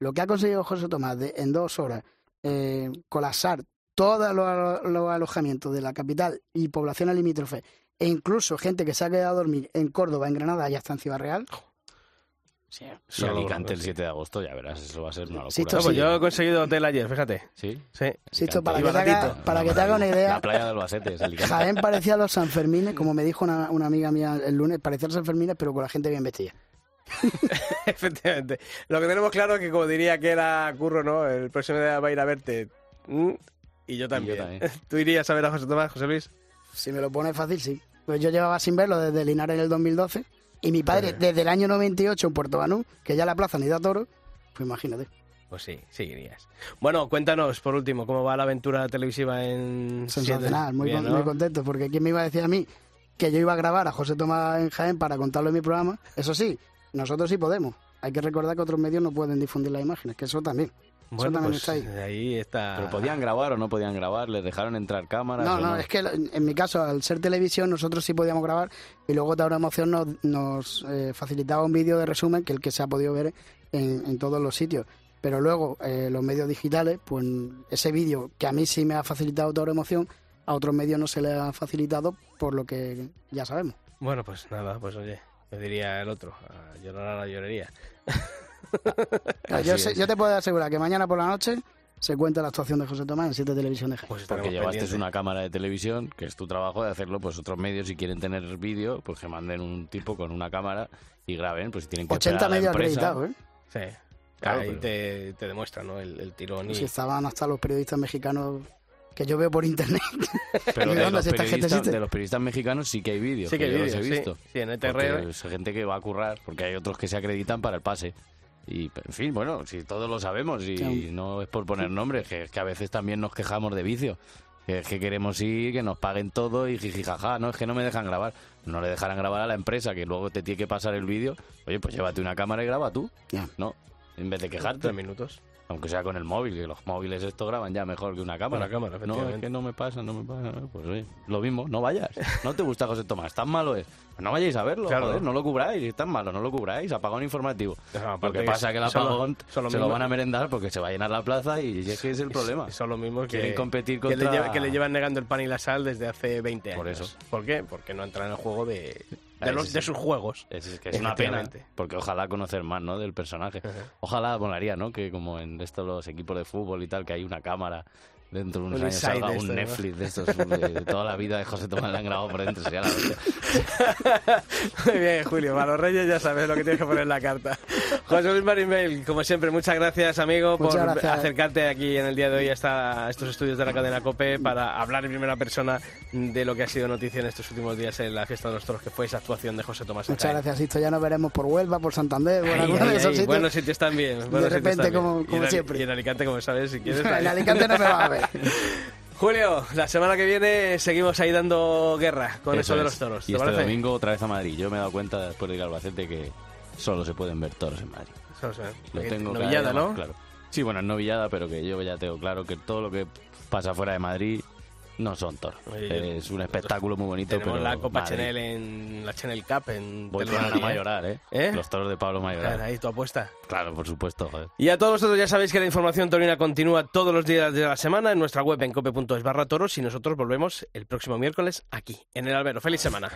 Lo que ha conseguido José Tomás en dos horas, eh, colapsar todos los, alojamientos de la capital y poblaciones limítrofes, e incluso gente que se ha quedado a dormir en Córdoba, en Granada y hasta en Ciudad Real. Sí, Solo- Alicante el 7 de agosto, ya verás, eso va a ser una locura. Sí, esto No, pues sí. yo he conseguido hotel ayer, fíjate. ¿Sí? Sí. Sisto, para, Y que te, haga- para que te haga una idea, La playa de Albacete es Alicante. Jaén parecía los Sanfermines, como me dijo una, una amiga mía el lunes, parecía los Sanfermines, pero con la gente bien vestida. Efectivamente. Lo que tenemos claro es que, como diría que era Curro, ¿no? El próximo día va a ir a verte. Mm, Y yo también. también. ¿Tú irías a ver a José Tomás, José Luis? Si me lo pone fácil, sí. Pues yo llevaba sin verlo desde Linares en el 2012 y mi padre Pues- desde el año 98 en Puerto Banú, que ya la plaza ni da toro, pues imagínate. Pues sí, sí irías. Bueno, cuéntanos, por último, cómo va la aventura televisiva en... Sensacional, muy, Bien, con- ¿no? muy contento, porque ¿quién me iba a decir a mí que yo iba a grabar a José Tomás en Jaén para contarlo en mi programa? Eso sí, nosotros sí podemos. Hay que recordar que otros medios no pueden difundir las imágenes, que eso también. Bueno, también pues está ahí. ahí está... ¿Pero podían grabar o no podían grabar? ¿Les dejaron entrar cámaras? No, no, es que en mi caso, al ser televisión, nosotros sí podíamos grabar y luego Tauro Emoción nos, nos eh, facilitaba un vídeo de resumen que el que se ha podido ver en, en todos los sitios. Pero luego, eh, los medios digitales, pues ese vídeo que a mí sí me ha facilitado Tauro Emoción, a otros medios no se le ha facilitado por lo que ya sabemos. Bueno, pues nada, pues oye, me diría el otro, a llorar a la llorería. Yo, sé- yo te puedo asegurar que mañana por la noche se cuenta la actuación de José Tomás en siete televisión de Jaén. Pues Porque llevaste una cámara de televisión, que es tu trabajo de hacerlo, pues otros medios si quieren tener vídeo, pues que manden un tipo con una cámara y graben, pues si tienen que 80 esperar a la medios acreditados, ¿eh? Sí. Claro, Ahí pero- te, te demuestra, ¿no? El, el tirón y... Si estaban hasta los periodistas mexicanos que yo veo por internet. Pero de los, si esta gente periodistas, de los periodistas mexicanos sí que hay vídeos. Sí que hay yo los he visto. Sí, en Porque ETR. es gente que va a currar, porque hay otros que se acreditan para el pase. Y, en fin, bueno, si todos lo sabemos y Claro. no es por poner nombres, que, que a veces también nos quejamos de vicio. Que es que queremos ir, que nos paguen todo y jijijaja, no, es que no me dejan grabar. No le dejarán grabar a la empresa, que luego te tiene que pasar el vídeo. Oye, pues llévate una cámara y graba tú. Ya. No, en vez de quejarte. Tres minutos. Aunque sea con el móvil, que los móviles esto graban ya mejor que una cámara. Una cámara, no, es que no me pasa, no me pasa. Pues oye, lo mismo, no vayas. No te gusta José Tomás, tan malo es. No vayáis a verlo, Claro. joder, no lo cubráis, es tan malo, no lo cubráis, apagón informativo. No, Lo que pasa es que el lo- apagón lo se lo mismo- van a merendar porque se va a llenar la plaza y es que es el problema. Son los mismos que, Quieren competir que, le contra- lleva- que le llevan negando el pan y la sal desde hace 20 años. Por eso. ¿Por qué? Porque no entran en el juego de, de, los, de sus juegos. Es, es que es una pena, porque ojalá conocer más, ¿no? Del personaje. Ojalá molaría, ¿no? Que como en estos los equipos de fútbol y tal, que hay una cámara dentro de unos Un años salga de un esto, ¿no? Netflix de estos de toda la vida de José Tomás le han grabado por dentro. sería la. Muy bien, Julio. Para los Reyes ya sabes lo que tienes que poner en la carta. José Luis Marimel, como siempre, muchas gracias, amigo, Muchas por gracias. acercarte aquí en el día de hoy hasta a estos estudios de la cadena COPE para hablar en primera persona de lo que ha sido noticia en estos últimos días en la fiesta de los toros, que fue esa actuación de José Tomás. en Muchas gracias, Sisto. Ya nos veremos por Huelva, por Santander, por alguno de esos sitios. Buenos sitios también. buenos sitios repente, también. como- Y como en Ali- siempre. Y en Alicante, como sabes, si quieres. En. Alicante no me va a ver. Julio, la semana que viene seguimos ahí dando guerra con eso, de los toros. ¿Te Y este parece? domingo otra vez a Madrid. Yo me he dado cuenta después de ir a Albacete que solo se pueden ver toros en Madrid. Eso. Lo Eh, tengo novillada, ¿no? claro. Sí, bueno, es novillada, pero que yo ya tengo claro que todo lo que pasa fuera de Madrid no son toros. Es un espectáculo muy bonito, Tenemos pero la Copa Madrid. Chanel en la Chanel Cup en Voy ¿eh? Mayoral, ¿eh? ¿Eh? Los toros de Pablo Mayoral. Claro, ahí tu apuesta. Claro, por supuesto, joder. Y a todos vosotros ya sabéis que la información taurina continúa todos los días de la semana en nuestra web en cope.es barra toros y nosotros volvemos el próximo miércoles aquí, en el albero. ¡Feliz semana!